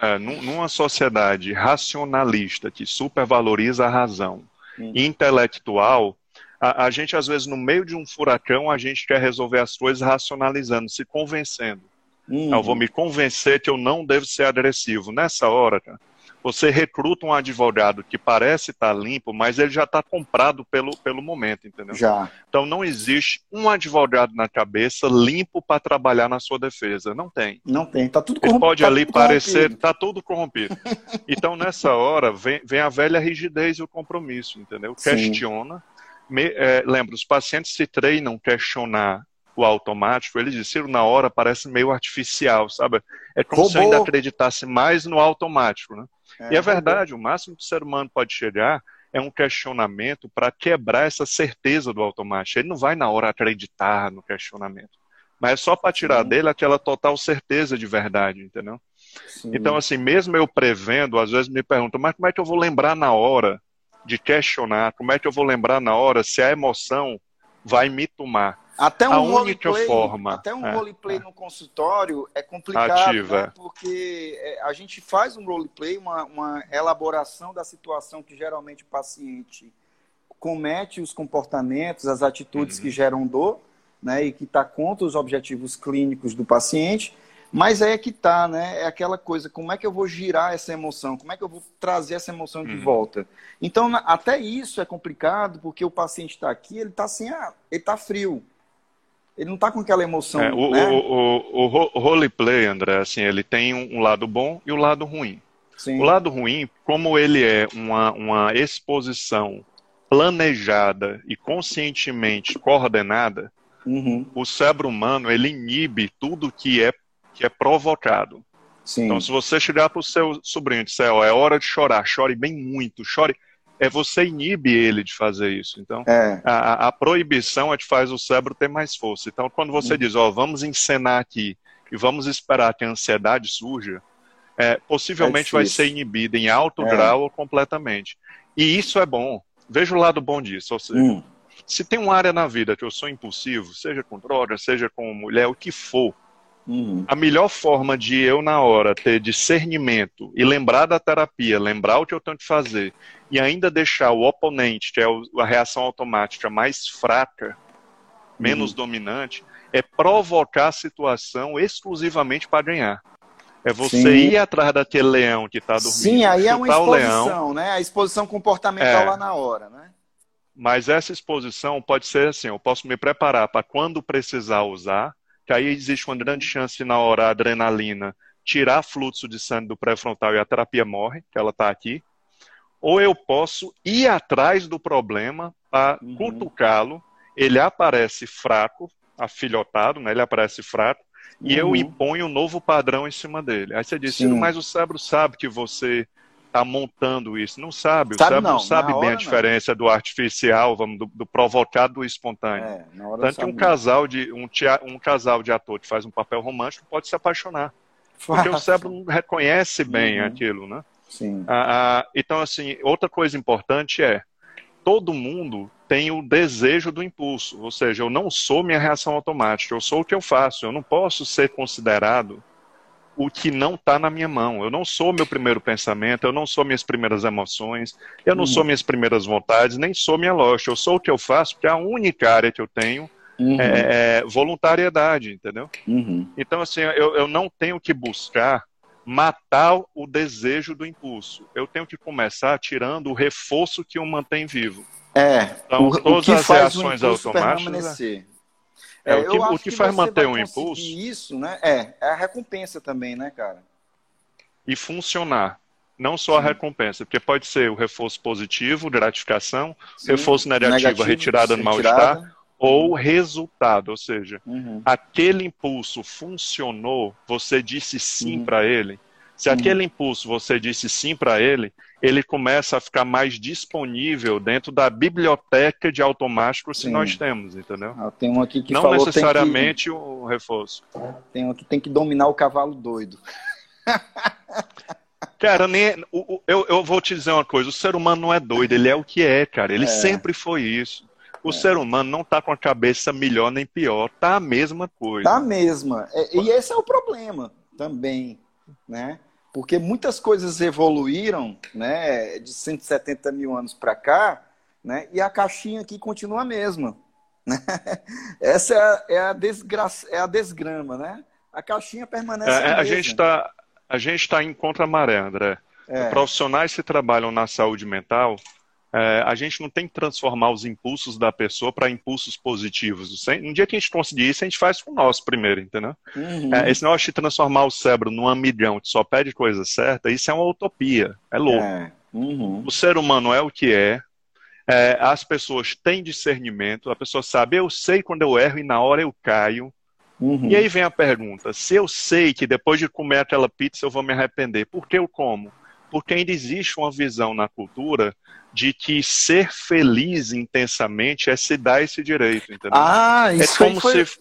É, numa sociedade racionalista que supervaloriza a razão, hum. intelectual, a, a, gente às vezes no meio de um furacão a gente quer resolver as coisas racionalizando, se convencendo. Hum. Eu vou me convencer que eu não devo ser agressivo. Nessa hora, cara, você recruta um advogado que parece estar tá limpo, mas ele já está comprado pelo, pelo momento, entendeu? Já. Então não existe um advogado na cabeça limpo para trabalhar na sua defesa. Não tem. Não tem. Tá tudo corrompido. Ele pode tá ali parecer, está tudo corrompido. então nessa hora vem, vem, a velha rigidez e o compromisso, entendeu? Sim. Questiona. Me, é, lembra, os pacientes se treinam questionar o automático, eles disseram na hora parece meio artificial, sabe? É como Robô. se eu ainda acreditasse mais no automático, né? É, e é verdade, o máximo que o ser humano pode chegar é um questionamento para quebrar essa certeza do automático. Ele não vai na hora acreditar no questionamento, mas é só para tirar Sim. dele aquela total certeza de verdade, entendeu? Sim. Então, assim, mesmo eu prevendo, às vezes me perguntam, mas como é que eu vou lembrar na hora de questionar? Como é que eu vou lembrar na hora se a emoção vai me tomar? Até um a única roleplay, forma. Até um é, roleplay é. no consultório é complicado. Né? porque é, a gente faz um roleplay, uma, uma elaboração da situação que geralmente o paciente comete os comportamentos, as atitudes uhum. que geram dor, né, e que está contra os objetivos clínicos do paciente. Mas é que tá, né? É aquela coisa, como é que eu vou girar essa emoção? Como é que eu vou trazer essa emoção uhum. de volta? Então, até isso é complicado, porque o paciente está aqui, ele está assim, ah, ele está frio ele não está com aquela emoção. É, o, né? o, o, o, roleplay, André, assim, ele tem um, lado bom e o um lado ruim. Sim. O lado ruim, como ele é uma, uma exposição planejada e conscientemente coordenada, uhum. o cérebro humano ele inibe tudo que é, que é provocado. Sim. Então, se você chegar para o seu sobrinho e disser, ó, é hora de chorar, chore bem muito, chore, é você inibe ele de fazer isso. Então, é. a, a, proibição é que faz o cérebro ter mais força. Então, quando você hum. diz, ó, vamos encenar aqui e vamos esperar que a ansiedade surja, é, possivelmente é vai ser inibida em alto é. grau ou completamente. E isso é bom. Veja o lado bom disso. Ou seja, hum. se tem uma área na vida que eu sou impulsivo, seja com droga, seja com mulher, o que for, Uhum. A melhor forma de eu, na hora, ter discernimento e lembrar da terapia, lembrar o que eu tenho que fazer, e ainda deixar o oponente, que é a reação automática, mais fraca, menos uhum. dominante, é provocar a situação exclusivamente para ganhar. É você Sim. ir atrás daquele leão que está dormindo. Sim, aí é uma exposição, né? A exposição comportamental é. lá na hora, né? Mas essa exposição pode ser assim: eu posso me preparar para quando precisar usar, que aí existe uma grande chance na hora a adrenalina tirar fluxo de sangue do pré-frontal e a terapia morre, que ela está aqui. Ou eu posso ir atrás do problema para uhum. cutucá-lo, ele aparece fraco, afilhotado, né? ele aparece fraco, uhum. e eu uhum. imponho um novo padrão em cima dele. Aí você diz, mas o cérebro sabe que você está montando isso. Não sabe, sabe o cérebro não, sabe bem a diferença não. do artificial, vamos, do, do provocado do espontâneo. É, Tanto que um casal, de, um, tia, um casal de ator que faz um papel romântico pode se apaixonar. Porque o cérebro não reconhece bem uhum. aquilo, né? Sim. Ah, ah, então, assim, outra coisa importante é todo mundo tem o desejo do impulso, ou seja, eu não sou minha reação automática, eu sou o que eu faço, eu não posso ser considerado o que não está na minha mão. Eu não sou meu primeiro pensamento, eu não sou minhas primeiras emoções, eu não uhum. sou minhas primeiras vontades, nem sou minha loja. Eu sou o que eu faço, porque a única área que eu tenho uhum. é, é, voluntariedade, entendeu? Uhum. Então, assim, eu, eu não tenho que buscar matar o desejo do impulso. Eu tenho que começar tirando o reforço que o mantém vivo. É, então, o, todas o as reações automáticas. É, é, o que, o que, que faz manter um impulso. Isso, né? É, é a recompensa também, né, cara? E funcionar. Não só Sim. a recompensa, porque pode ser o reforço positivo, gratificação, Sim. reforço negativo, negativo a retirada do mal-estar, ou resultado, ou seja, uhum. aquele impulso funcionou, você disse sim uhum. para ele. Se uhum. aquele impulso você disse sim para ele, ele começa a ficar mais disponível dentro da biblioteca de automáticos que nós temos, entendeu? Ah, tem um aqui que Não falou, necessariamente o reforço. Tem um que tem que dominar o cavalo doido. Cara, nem, eu, eu vou te dizer uma coisa: o ser humano não é doido, ele é o que é, cara. Ele é. sempre foi isso. O é. ser humano não tá com a cabeça melhor nem pior, tá a mesma coisa. Tá a mesma. É, e esse é o problema também, né? porque muitas coisas evoluíram, né, de 170 mil anos para cá, né, e a caixinha aqui continua a mesma. Né? Essa é a, é, a desgraça, é a desgrama, né? A caixinha permanece é, a, a gente está A gente está em contra-maré, André. É. Profissionais que trabalham na saúde mental, é, a gente não tem que transformar os impulsos da pessoa para impulsos positivos. Um dia que a gente conseguir isso, a gente faz com o nosso primeiro, entendeu? Uhum. É, esse negócio de transformar o cérebro num amigão que só pede coisa certa, isso é uma utopia. É louco. É. Uhum. O ser humano é o que é. é. As pessoas têm discernimento, a pessoa sabe, eu sei quando eu erro e na hora eu caio. Uhum. E aí vem a pergunta: se eu sei que depois de comer aquela pizza eu vou me arrepender, por que eu como? Porque ainda existe uma visão na cultura de que ser feliz intensamente é se dar esse direito, entendeu? Ah, é isso é como foi... se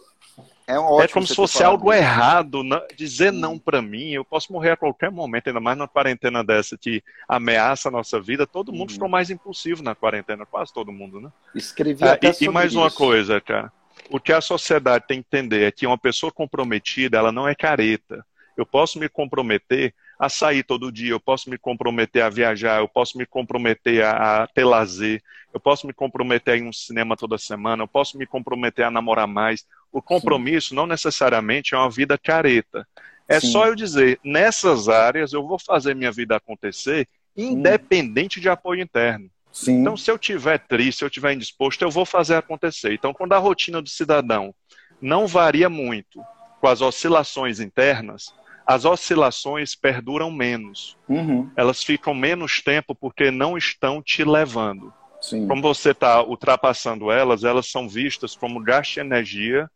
é, um é como se fosse algo errado não, dizer hum. não para mim. Eu posso morrer a qualquer momento, ainda mais numa quarentena dessa que ameaça a nossa vida. Todo mundo hum. ficou mais impulsivo na quarentena, quase todo mundo, né? Escrevi ah, e, e mais isso. uma coisa, cara. O que a sociedade tem que entender é que uma pessoa comprometida, ela não é careta. Eu posso me comprometer a sair todo dia, eu posso me comprometer a viajar, eu posso me comprometer a, a ter lazer, eu posso me comprometer a ir um cinema toda semana, eu posso me comprometer a namorar mais. O compromisso Sim. não necessariamente é uma vida careta. É Sim. só eu dizer, nessas áreas eu vou fazer minha vida acontecer, independente de apoio interno. Sim. Então, se eu tiver triste, se eu tiver indisposto, eu vou fazer acontecer. Então, quando a rotina do cidadão não varia muito com as oscilações internas, as oscilações perduram menos. Uhum. Elas ficam menos tempo porque não estão te levando. Sim. Como você está ultrapassando elas, elas são vistas como gasto de energia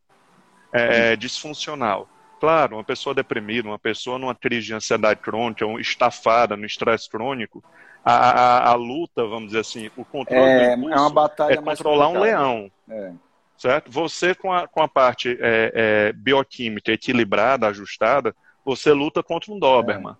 é, disfuncional. Claro, uma pessoa deprimida, uma pessoa numa crise de ansiedade crônica, estafada, no estresse crônico, a, a, a, luta, vamos dizer assim, o controle é, é uma batalha é controlar um leão. É. Certo? Você com a, com a parte é, é, bioquímica equilibrada, ajustada, você luta contra um Doberman.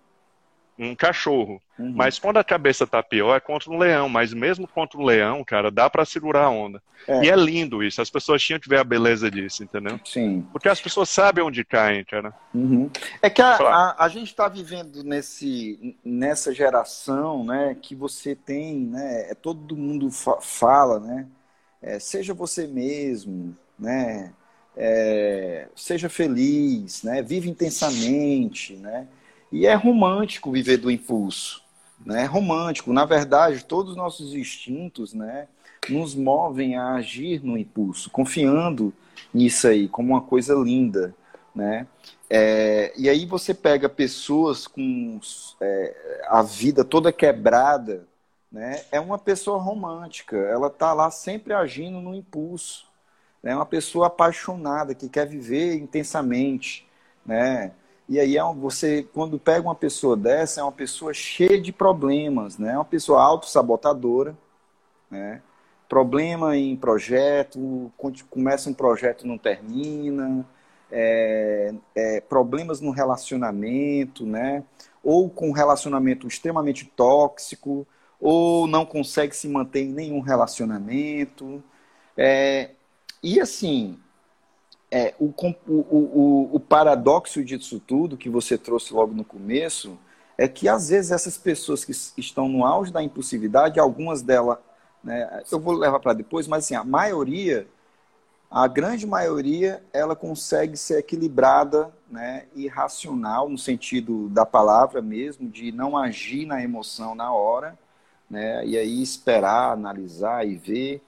É um cachorro. Uhum. Mas quando a cabeça tá pior, é contra um leão. Mas mesmo contra um leão, cara, dá para segurar a onda. É. E é lindo isso. As pessoas tinham que ver a beleza disso, entendeu? Sim. Porque as pessoas sabem onde caem, cara. Uhum. É que a, a, a gente está vivendo nesse, nessa geração, né, que você tem, né, é, todo mundo fa fala, né, é, seja você mesmo, né, é, seja feliz, né, vive intensamente, né, e é romântico viver do impulso, né? É romântico. Na verdade, todos os nossos instintos, né, nos movem a agir no impulso, confiando nisso aí como uma coisa linda, né? É, e aí você pega pessoas com é, a vida toda quebrada, né? É uma pessoa romântica. Ela tá lá sempre agindo no impulso. É uma pessoa apaixonada que quer viver intensamente, né? E aí é você, quando pega uma pessoa dessa, é uma pessoa cheia de problemas, né? É uma pessoa autossabotadora, né? Problema em projeto, começa um projeto não termina, é, é, problemas no relacionamento, né? Ou com um relacionamento extremamente tóxico, ou não consegue se manter em nenhum relacionamento. É, e assim, é, o, o, o, paradoxo disso tudo, que você trouxe logo no começo, é que às vezes essas pessoas que estão no auge da impulsividade, algumas delas, né, eu vou levar para depois, mas assim, a maioria, a grande maioria, ela consegue ser equilibrada né, e racional, no sentido da palavra mesmo, de não agir na emoção na hora, né, e aí esperar, analisar e ver.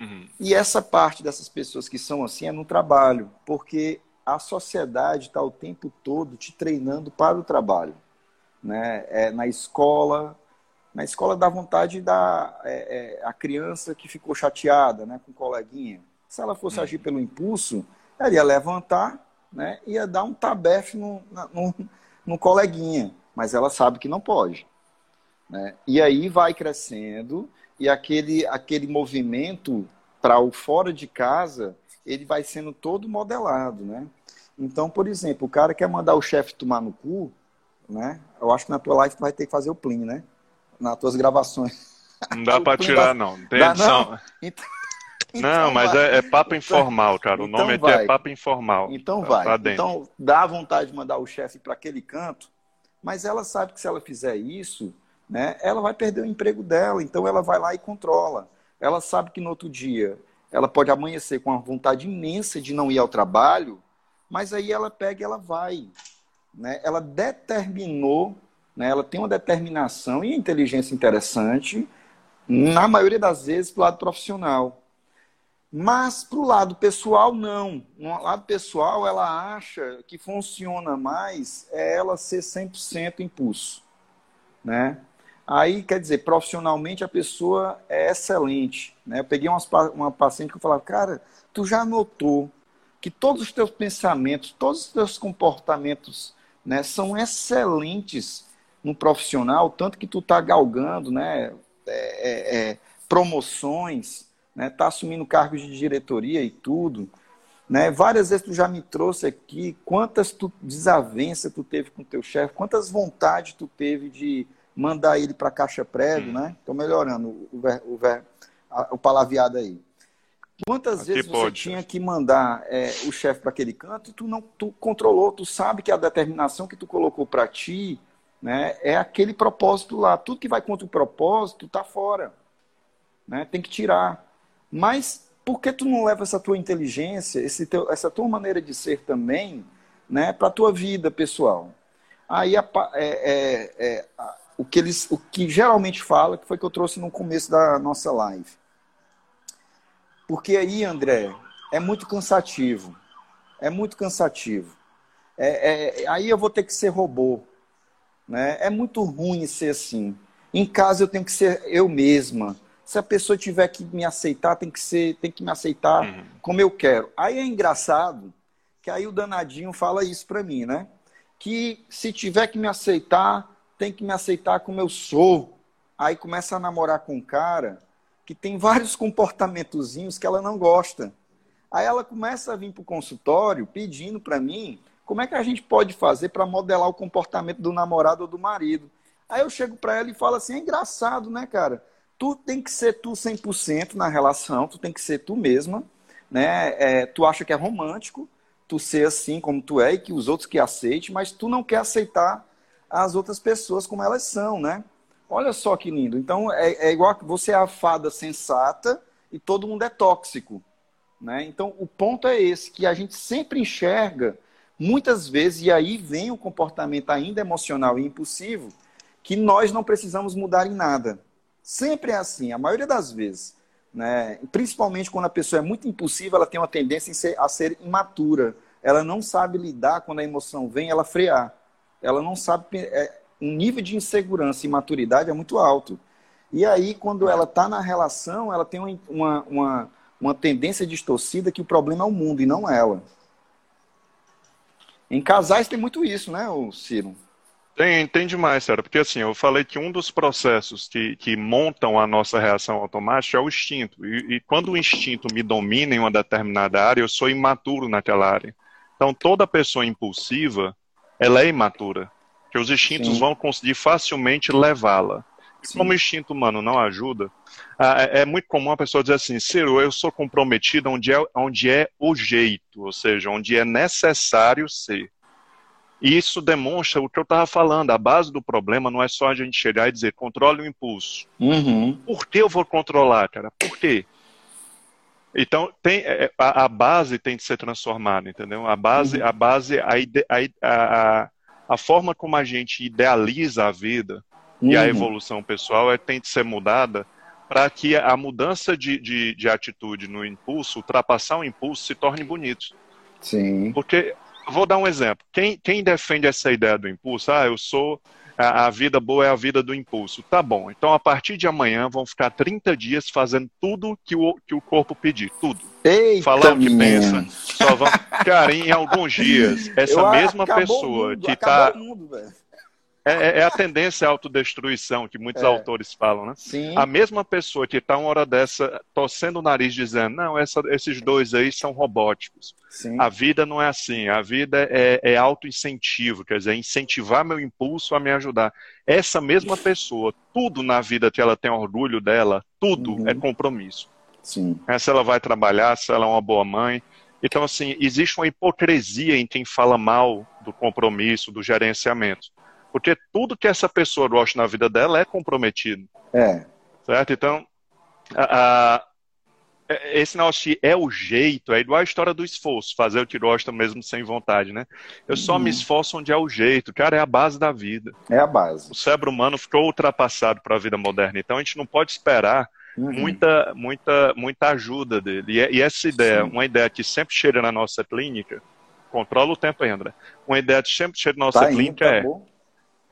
Uhum. E essa parte dessas pessoas que são assim é no trabalho, porque a sociedade está o tempo todo te treinando para o trabalho. Né? É, na escola, na escola dá vontade da é, é, a criança que ficou chateada né, com o coleguinha. Se ela fosse uhum. agir pelo impulso, ela ia levantar né, ia dar um tabefe no, no, no coleguinha, mas ela sabe que não pode. Né? E aí vai crescendo e aquele, aquele movimento para o fora de casa, ele vai sendo todo modelado, né? Então, por exemplo, o cara quer mandar o chefe tomar no cu, né? Eu acho que na tua live tu vai ter que fazer o plim, né? Nas tuas gravações. Não dá para tirar, vai... não. Tem dá, edição. Não. Então... Então não, mas é, é, papo informal, cara. O então nome vai. aqui é papo informal. Então tá vai. Então dá vontade de mandar o chefe para aquele canto, mas ela sabe que se ela fizer isso, né, ela vai perder o emprego dela, então ela vai lá e controla. Ela sabe que no outro dia ela pode amanhecer com uma vontade imensa de não ir ao trabalho, mas aí ela pega e ela vai. Né? Ela determinou, né? ela tem uma determinação e inteligência interessante, na maioria das vezes, para o lado profissional. Mas para o lado pessoal, não. No lado pessoal, ela acha que funciona mais é ela ser 100% impulso. Né? Aí, quer dizer, profissionalmente a pessoa é excelente. Né? Eu peguei umas, uma paciente que eu falava, cara, tu já notou que todos os teus pensamentos, todos os teus comportamentos né, são excelentes no profissional, tanto que tu está galgando né, é, é, é, promoções, né, tá assumindo cargos de diretoria e tudo. Né? Várias vezes tu já me trouxe aqui quantas desavenças tu teve com teu chefe, quantas vontades tu teve de mandar ele para a caixa prego, né? Estou melhorando o, ver, o, ver, o palavreado aí. Quantas Aqui vezes pode. você tinha que mandar é, o chefe para aquele canto e tu não tu controlou, tu sabe que a determinação que tu colocou para ti né, é aquele propósito lá. Tudo que vai contra o propósito está fora. Né? Tem que tirar. Mas por que tu não leva essa tua inteligência, esse teu, essa tua maneira de ser também né, para a tua vida pessoal? Aí a, é, é, é, o que eles, o que geralmente fala, que foi que eu trouxe no começo da nossa live. Porque aí, André, é muito cansativo. É muito cansativo. É, é, aí eu vou ter que ser robô. Né? É muito ruim ser assim. Em casa eu tenho que ser eu mesma. Se a pessoa tiver que me aceitar, tem que ser, tem que me aceitar uhum. como eu quero. Aí é engraçado que aí o danadinho fala isso para mim, né? Que se tiver que me aceitar, tem que me aceitar como eu sou. Aí começa a namorar com um cara que tem vários comportamentozinhos que ela não gosta. Aí ela começa a vir para o consultório pedindo para mim como é que a gente pode fazer para modelar o comportamento do namorado ou do marido. Aí eu chego para ela e falo assim: é engraçado, né, cara? Tu tem que ser tu 100% na relação, tu tem que ser tu mesma, né? É, tu acha que é romântico tu ser assim como tu é e que os outros que aceitem, mas tu não quer aceitar as outras pessoas como elas são, né? Olha só que lindo. Então é, é igual você é a fada sensata e todo mundo é tóxico, né? Então o ponto é esse que a gente sempre enxerga muitas vezes e aí vem o comportamento ainda emocional e impulsivo que nós não precisamos mudar em nada. Sempre é assim, a maioria das vezes. Né? Principalmente quando a pessoa é muito impulsiva, ela tem uma tendência a ser imatura. Ela não sabe lidar quando a emoção vem, ela frear. Ela não sabe. É, um nível de insegurança e maturidade é muito alto. E aí, quando ela está na relação, ela tem uma, uma, uma tendência distorcida que o problema é o mundo e não ela. Em casais tem muito isso, né, Ciro? Tem, tem demais, Sarah, porque assim, eu falei que um dos processos que, que montam a nossa reação automática é o instinto. E, e, quando o instinto me domina em uma determinada área, eu sou imaturo naquela área. Então, toda pessoa impulsiva, ela é imatura. Que os instintos Sim. vão conseguir facilmente levá-la. E como o instinto humano não ajuda, é, é muito comum a pessoa dizer assim, Ciro, eu sou comprometido onde é, onde é o jeito, ou seja, onde é necessário ser. E isso demonstra o que eu estava falando. A base do problema não é só a gente chegar e dizer controle o impulso. Uhum. Por que eu vou controlar, cara? Por quê? Então, tem, é, a, a, base tem que ser transformada, entendeu? A base, uhum. a, base a, a, a, forma como a gente idealiza a vida uhum. e a uhum. evolução pessoal é, tem que ser mudada para que a mudança de, de, de atitude no impulso, ultrapassar o impulso, se torne bonito. Sim. Porque vou dar um exemplo. Quem, quem defende essa ideia do impulso, ah, eu sou. A, a, vida boa é a vida do impulso. Tá bom. Então, a partir de amanhã, vão ficar 30 dias fazendo tudo que o, que o corpo pedir. Tudo. Eita Falar o que pensa. Só vão... Cara, em alguns dias, essa eu, mesma pessoa mundo, que tá. É, é, é, a tendência à autodestruição que muitos é. autores falam, né? Sim. A mesma pessoa que está uma hora dessa torcendo o nariz dizendo, não, essa, esses dois aí são robóticos. Sim. A vida não é assim. A vida é, é auto-incentivo, quer dizer, incentivar meu impulso a me ajudar. Essa mesma pessoa, tudo na vida que ela tem orgulho dela, tudo uhum. é compromisso. Sim. É, se ela vai trabalhar, se ela é uma boa mãe. Então, assim, existe uma hipocrisia em quem fala mal do compromisso, do gerenciamento. Porque tudo que essa pessoa gosta na vida dela é comprometido. É. Certo? Então, a, a, é, esse negócio é o jeito, é igual a história do esforço, fazer o que gosta mesmo sem vontade, né? Eu só me uhum. esforço onde é o jeito, cara, é a base da vida. É a base. O cérebro humano ficou ultrapassado para a vida moderna, então a gente não pode esperar uhum. muita, muita, muita ajuda dele. E, e essa ideia, Sim. uma ideia que sempre chega na nossa clínica, controla o tempo aí, André. Uma ideia que sempre chega na nossa tá clínica indo, tá é. Bom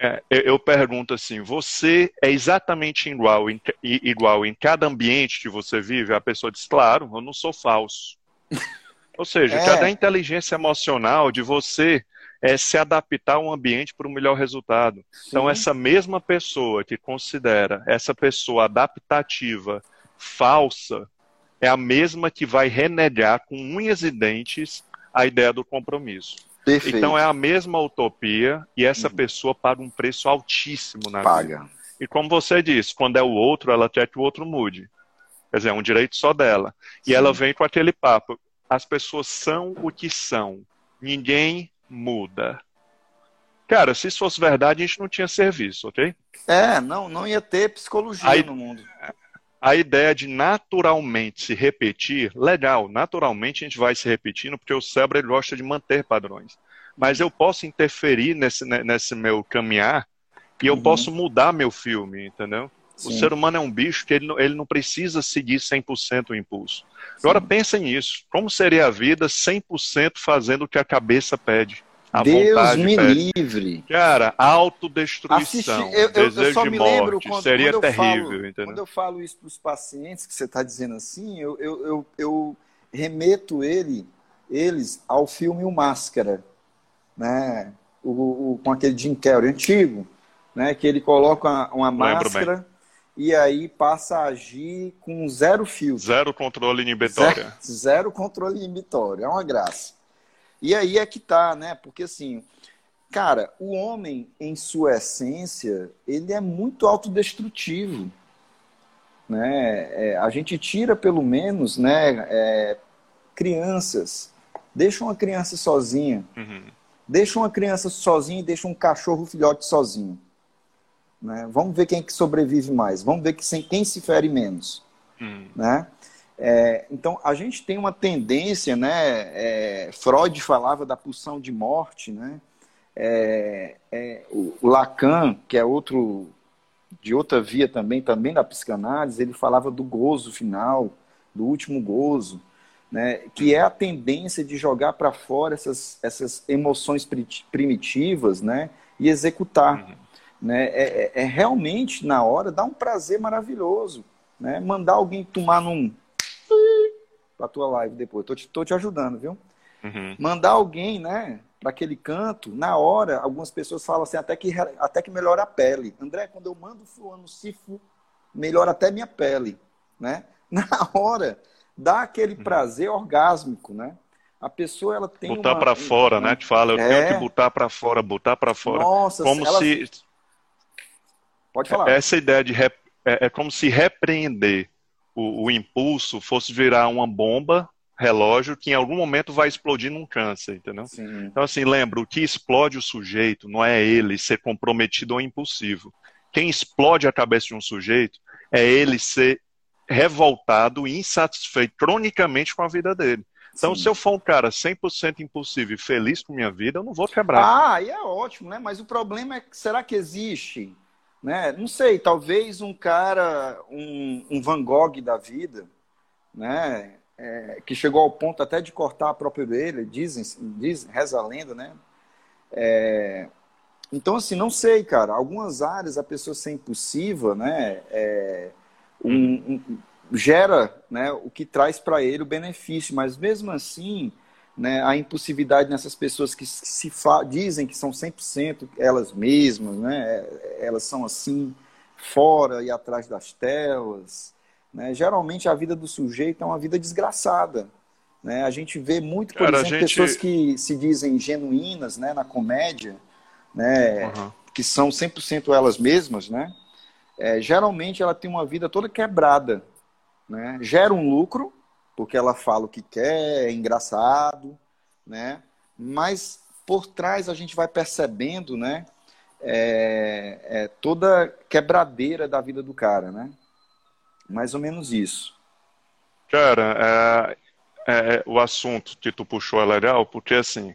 é, eu pergunto assim: você é exatamente igual em, igual em cada ambiente que você vive? A pessoa diz: claro, eu não sou falso. Ou seja, é. cada inteligência emocional de você é se adaptar ao ambiente para um melhor resultado. Então, Sim. Então, essa mesma pessoa que considera essa pessoa adaptativa falsa é a mesma que vai renegar com unhas e dentes a ideia do compromisso. Perfeito. Então é a mesma utopia e essa uhum. pessoa paga um preço altíssimo na paga. vida. E como você disse, quando é o outro, ela quer que o outro mude. Quer dizer, é um direito só dela. Sim. E ela vem com aquele papo: as pessoas são o que são. Ninguém muda. Cara, se isso fosse verdade, a gente não tinha serviço, ok? É, não, não ia ter psicologia Aí, no mundo a ideia de naturalmente se repetir, legal, naturalmente a gente vai se repetindo porque o cérebro ele gosta de manter padrões. Mas eu posso interferir nesse, nesse meu caminhar e eu uhum. posso mudar meu filme, entendeu? Sim. O ser humano é um bicho que ele não, ele não precisa seguir 100% o impulso. Agora pensa nisso. Como seria a vida 100% fazendo o que a cabeça pede? A Deus me pede. livre. Cara, autodestruição, eu, eu, desejo eu de morte, quando, seria quando terrível, falo, entendeu? Quando eu falo isso para os pacientes, que você está dizendo assim, eu, eu, eu, remeto ele, eles ao filme O Máscara, né? O, o, com aquele Jim Carrey antigo, né? Que ele coloca uma, máscara bem. e aí passa a agir com zero filtro. Zero controle inibitório. Zero, zero controle inibitório, é uma graça. E aí é que tá, né? Porque assim, cara, o homem em sua essência, ele é muito autodestrutivo. Né? É, a gente tira pelo menos, né, é, crianças. Deixa uma criança sozinha. Uhum. Deixa uma criança sozinha e deixa um cachorro filhote sozinho. Né? Vamos ver quem que sobrevive mais. Vamos ver que, quem se fere menos. Uhum. Né? É, então, a gente tem uma tendência, né? É, Freud falava da pulsão de morte, né? É, é o Lacan, que é outro de outra via também, também da psicanálise, ele falava do gozo final, do último gozo, né? Que é a tendência de jogar para fora essas, essas emoções primitivas, né? E executar, uhum. né? É, é, é realmente na hora dá um prazer maravilhoso, né? Mandar alguém tomar num para tua live depois. Tô te, tô te ajudando, viu? Uhum. Mandar alguém, né, para aquele canto, na hora, algumas pessoas falam assim, até que, até que melhora a pele. André, quando eu mando fulano cifo, melhora até minha pele, né? Na hora, dá aquele uhum. prazer orgásmico, né? A pessoa, ela tem Botar para fora, né? Te fala, eu é... tenho que botar para fora, botar para fora. Nossa, como ela... se... Pode falar. Essa ideia de... Rep... É, é como se repreender o, o impulso fosse virar uma bomba relógio que em algum momento vai explodir num câncer, entendeu? Sim. Então, assim, lembra, o que explode o sujeito não é ele ser comprometido ou impulsivo. Quem explode a cabeça de um sujeito é ele ser revoltado e insatisfeito cronicamente com a vida dele. Então, Sim. se eu for um cara 100% impulsivo e feliz com minha vida, eu não vou quebrar. Ah, e é ótimo, né? Mas o problema é que será que existe né? Não sei, talvez um cara, um, um Van Gogh da vida, né? É, que chegou ao ponto até de cortar a própria orelha, dizem, dizem reza a lenda, né? É, então, assim, não sei, cara. Algumas áreas a pessoa ser impulsiva, né? É, um, um, gera né, o que traz para ele o benefício, mas mesmo assim, né, a impulsividade nessas pessoas que se dizem que são 100% elas mesmas, né, elas são assim, fora e atrás das telas. Né, geralmente a vida do sujeito é uma vida desgraçada. Né? A gente vê muito, por Cara, exemplo, gente... pessoas que se dizem genuínas né, na comédia, né, uhum. que são 100% elas mesmas, né? É, geralmente ela tem uma vida toda quebrada. Né? Gera um lucro, porque ela fala o que quer, é engraçado, né? Mas por trás a gente vai percebendo, né? É, é toda quebradeira da vida do cara, né? Mais ou menos isso. Cara, é, é, o assunto que tu puxou é legal, porque assim,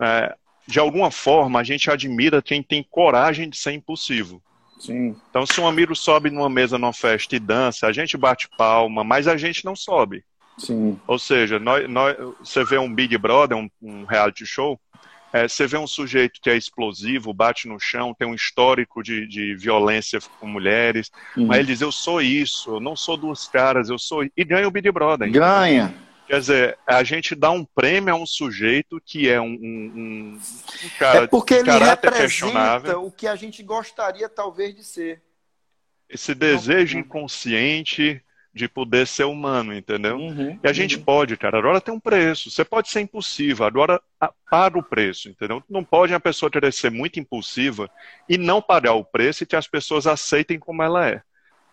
é, de alguma forma a gente admira quem tem coragem de ser impulsivo. Sim. Então, se um amigo sobe numa mesa numa festa e dança, a gente bate palma, mas a gente não sobe. Sim. Ou seja, nós, nós, você vê um Big Brother, um, um reality show, é, você vê um sujeito que é explosivo, bate no chão, tem um histórico de, de violência com mulheres, uhum. mas ele diz: Eu sou isso, eu não sou duas caras, eu sou. E ganha o Big Brother. Ganha. Quer dizer, a gente dá um prêmio a um sujeito que é um, um, um cara é porque ele questionável. o que a gente gostaria talvez de ser. Esse desejo inconsciente de poder ser humano, entendeu? Uhum, e a gente uhum. pode, cara, agora tem um preço. Você pode ser impulsiva, agora paga o preço, entendeu? Não pode a pessoa querer ser muito impulsiva e não pagar o preço e que as pessoas aceitem como ela é.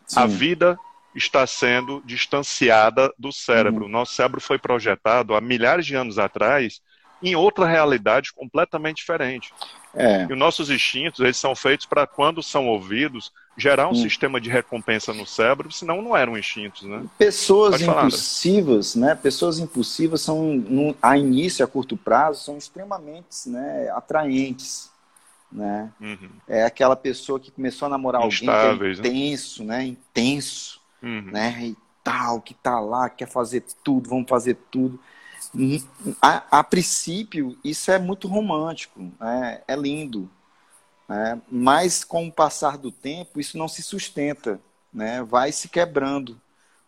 Sim. A vida está sendo distanciada do cérebro. Uhum. Nosso cérebro foi projetado há milhares de anos atrás em outra realidade completamente diferente. É. E os nossos instintos, eles são feitos para, quando são ouvidos, gerar um hum. sistema de recompensa no cérebro, senão não eram instintos, né? Pessoas impulsivas, né? Pessoas impulsivas são, no, a início, a curto prazo, são extremamente né, atraentes, né? Uhum. É aquela pessoa que começou a namorar Instáveis, alguém que é né? intenso, né? né? Intenso, uhum. né? E tal, que tá lá, quer fazer tudo, vamos fazer tudo. A, a princípio, isso é muito romântico, né? é lindo, né? Mas com o passar do tempo, isso não se sustenta, né? vai se quebrando,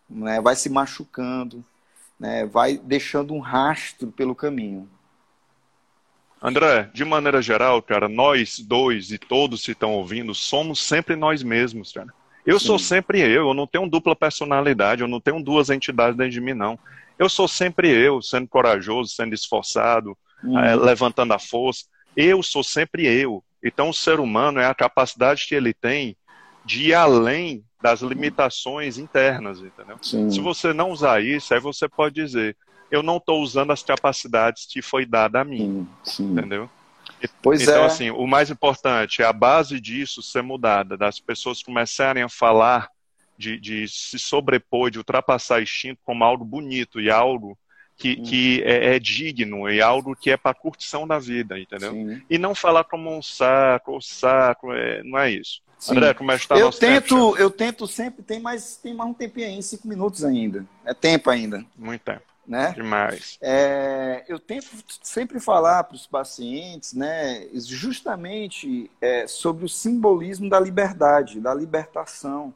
né? vai se machucando. né, vai deixando um rastro pelo caminho. André, de maneira geral, cara, nós dois e todos que estão ouvindo somos sempre nós mesmos, cara. Eu Sim. sou sempre eu, eu não tenho dupla personalidade, eu não tenho duas entidades dentro de mim, não. Eu sou sempre eu, sendo corajoso, sendo esforçado, é, levantando a força. Eu sou sempre eu. Então, o ser humano é a capacidade que ele tem de ir além das limitações internas, entendeu? Sim. Se você não usar isso, aí você pode dizer, eu não estou usando as capacidades que foi dada a mim, sim, sim. entendeu? Pois então, é. assim, o mais importante é a base disso ser mudada, das pessoas começarem a falar de, de se sobrepor, de ultrapassar instinto como algo bonito e algo que, que é, é, digno e algo que é para curtição da vida, entendeu? Sim. E não falar como um saco, saco, é, não é isso. Sim. André, como é que está eu tento, tempo, Eu tento sempre, tem mais, tem mais um tempinho aí, cinco minutos ainda. É tempo ainda. Muito tempo. Né? Demais. É, eu tento sempre falar para os pacientes, né, justamente é, sobre o simbolismo da liberdade, da libertação.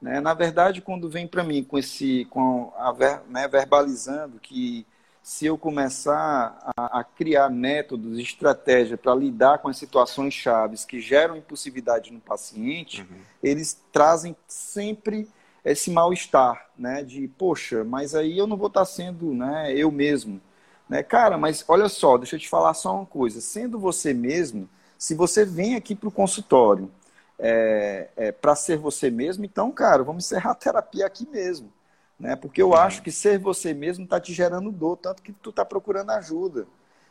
Né? Na verdade, quando vem para mim com esse, com a, né, verbalizando que se eu começar a, a criar métodos, estratégias para lidar com as situações chaves que geram impulsividade no paciente, uhum. eles trazem sempre esse mal-estar, né? De, poxa, mas aí eu não vou estar tá sendo né, eu mesmo. Né? Cara, mas olha só, deixa eu te falar só uma coisa. Sendo você mesmo, se você vem aqui para o consultório é, é, para ser você mesmo, então, cara, vamos encerrar a terapia aqui mesmo. Né? Porque eu uhum. acho que ser você mesmo está te gerando dor, tanto que tu está procurando ajuda.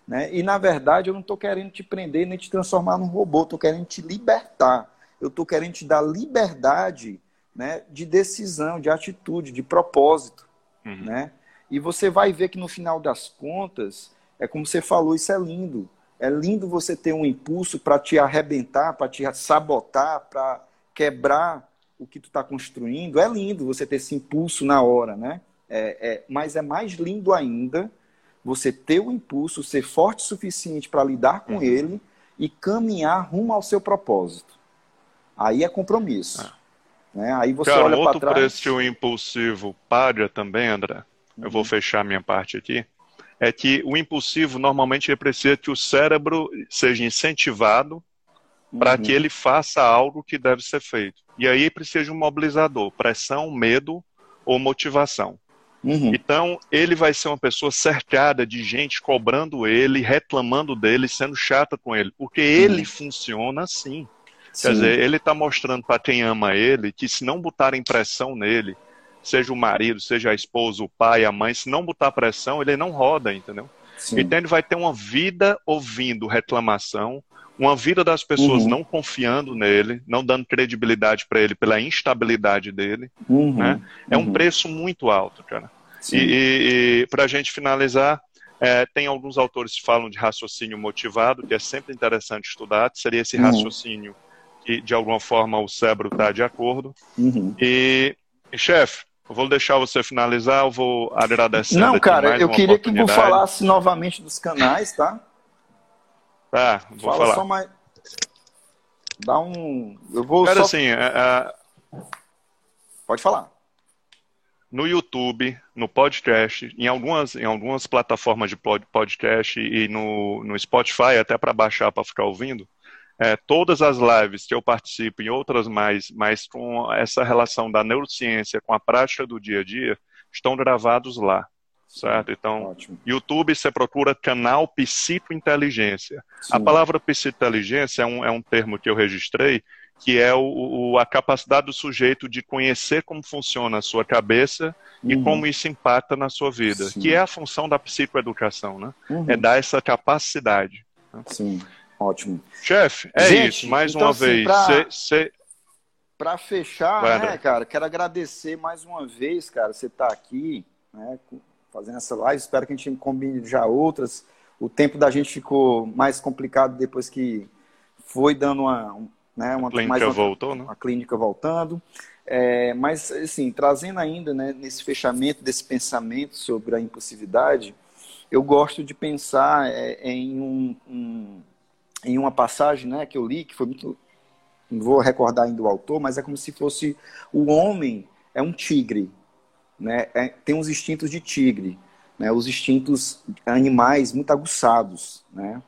Né? E, na verdade, eu não estou querendo te prender nem te transformar num robô, estou querendo te libertar. Eu estou querendo te dar liberdade né, de decisão, de atitude, de propósito. Uhum. Né? E você vai ver que, no final das contas, é como você falou, isso é lindo. É lindo você ter um impulso para te arrebentar, para te sabotar, para quebrar o que tu está construindo. É lindo você ter esse impulso na hora, né? É, é, mas é mais lindo ainda você ter o impulso, ser forte o suficiente para lidar com uhum. ele e caminhar rumo ao seu propósito. Aí é compromisso. Ah. Né? Aí você Cara, olha para trás. Outro preço impulsivo paga também, André. Uhum. Eu vou uhum. fechar minha parte aqui é que o impulsivo normalmente precisa que o cérebro seja incentivado para uhum. que ele faça algo que deve ser feito. E aí precisa de um mobilizador, pressão, medo ou motivação. Uhum. Então, ele vai ser uma pessoa cercada de gente cobrando ele, reclamando dele, sendo chata com ele, porque ele uhum. funciona assim. Sim. Quer dizer, ele está mostrando para quem ama ele que se não botarem pressão nele, seja o marido, seja a esposa, o pai, a mãe, se não botar pressão, ele não roda, entendeu? Sim. Então ele vai ter uma vida ouvindo reclamação, uma vida das pessoas uhum. não confiando nele, não dando credibilidade para ele pela instabilidade dele. Uhum. Né? É um uhum. preço muito alto, cara. Sim. E, e, e para a gente finalizar, é, tem alguns autores que falam de raciocínio motivado, que é sempre interessante estudar, seria esse uhum. raciocínio que de alguma forma o cérebro está de acordo. Uhum. E, e chefe, eu vou deixar você finalizar, eu vou agradecer. Não, cara, eu queria que você falasse novamente dos canais, tá? Tá, vou Fala falar. Só mais... Dá um. Eu vou. Cara, só... assim, é, é... pode falar. No YouTube, no podcast, em algumas, em algumas plataformas de podcast e no, no Spotify, até para baixar para ficar ouvindo, é, todas as lives que eu participo e outras mais, mas com essa relação da neurociência com a prática do dia a dia, estão gravados lá. Certo? Então, Ótimo. YouTube você procura canal Psicointeligência. Sim. A palavra psicointeligência é um, é um termo que eu registrei, que é o, o, a capacidade do sujeito de conhecer como funciona a sua cabeça uhum. e como isso impacta na sua vida, Sim. que é a função da psicoeducação, né? Uhum. É dar essa capacidade. Né? Sim. Ótimo. Chefe, é Gente, isso. Mais então, uma assim, vez. Pra... Cê, Para fechar, Vai, né, cara, quero agradecer mais uma vez, cara, você tá aqui, né, fazendo essa live. Espero que a gente combine já outras. O tempo da gente ficou mais complicado depois que foi dando uma, né, uma, a clínica mais uma, voltou, né? A clínica voltando. É, mas, assim, trazendo ainda né, nesse fechamento desse pensamento sobre a impulsividade, eu gosto de pensar é, em um, um, em uma passagem né, que eu li, que foi muito. Não vou recordar ainda o autor, mas é como se fosse o homem é um tigre. né, é, tem os instintos de tigre, né, os instintos animais muito aguçados. Né?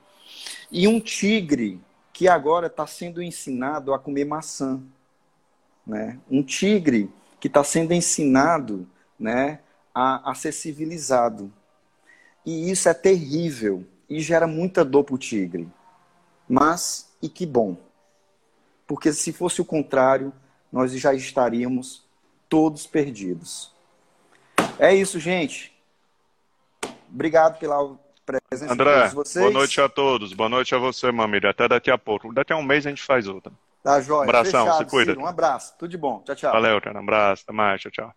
E um tigre que agora está sendo ensinado a comer maçã. Né? Um tigre que está sendo ensinado né, a, a ser civilizado. E isso é terrível e gera muita dor para o tigre. Mas, e que bom. Porque se fosse o contrário, nós já estaríamos todos perdidos. É isso, gente. Obrigado pela presença André, de vocês. Boa noite a todos. Boa noite a você, Mamília. Até daqui a pouco. Daqui a um mês a gente faz outra. Tá, joia. Um abração, Fechado, se cuida. Ciro. Um abraço. Tudo de bom. Tchau, tchau. Valeu, cara. Um abraço. Até mais. Tchau, tchau.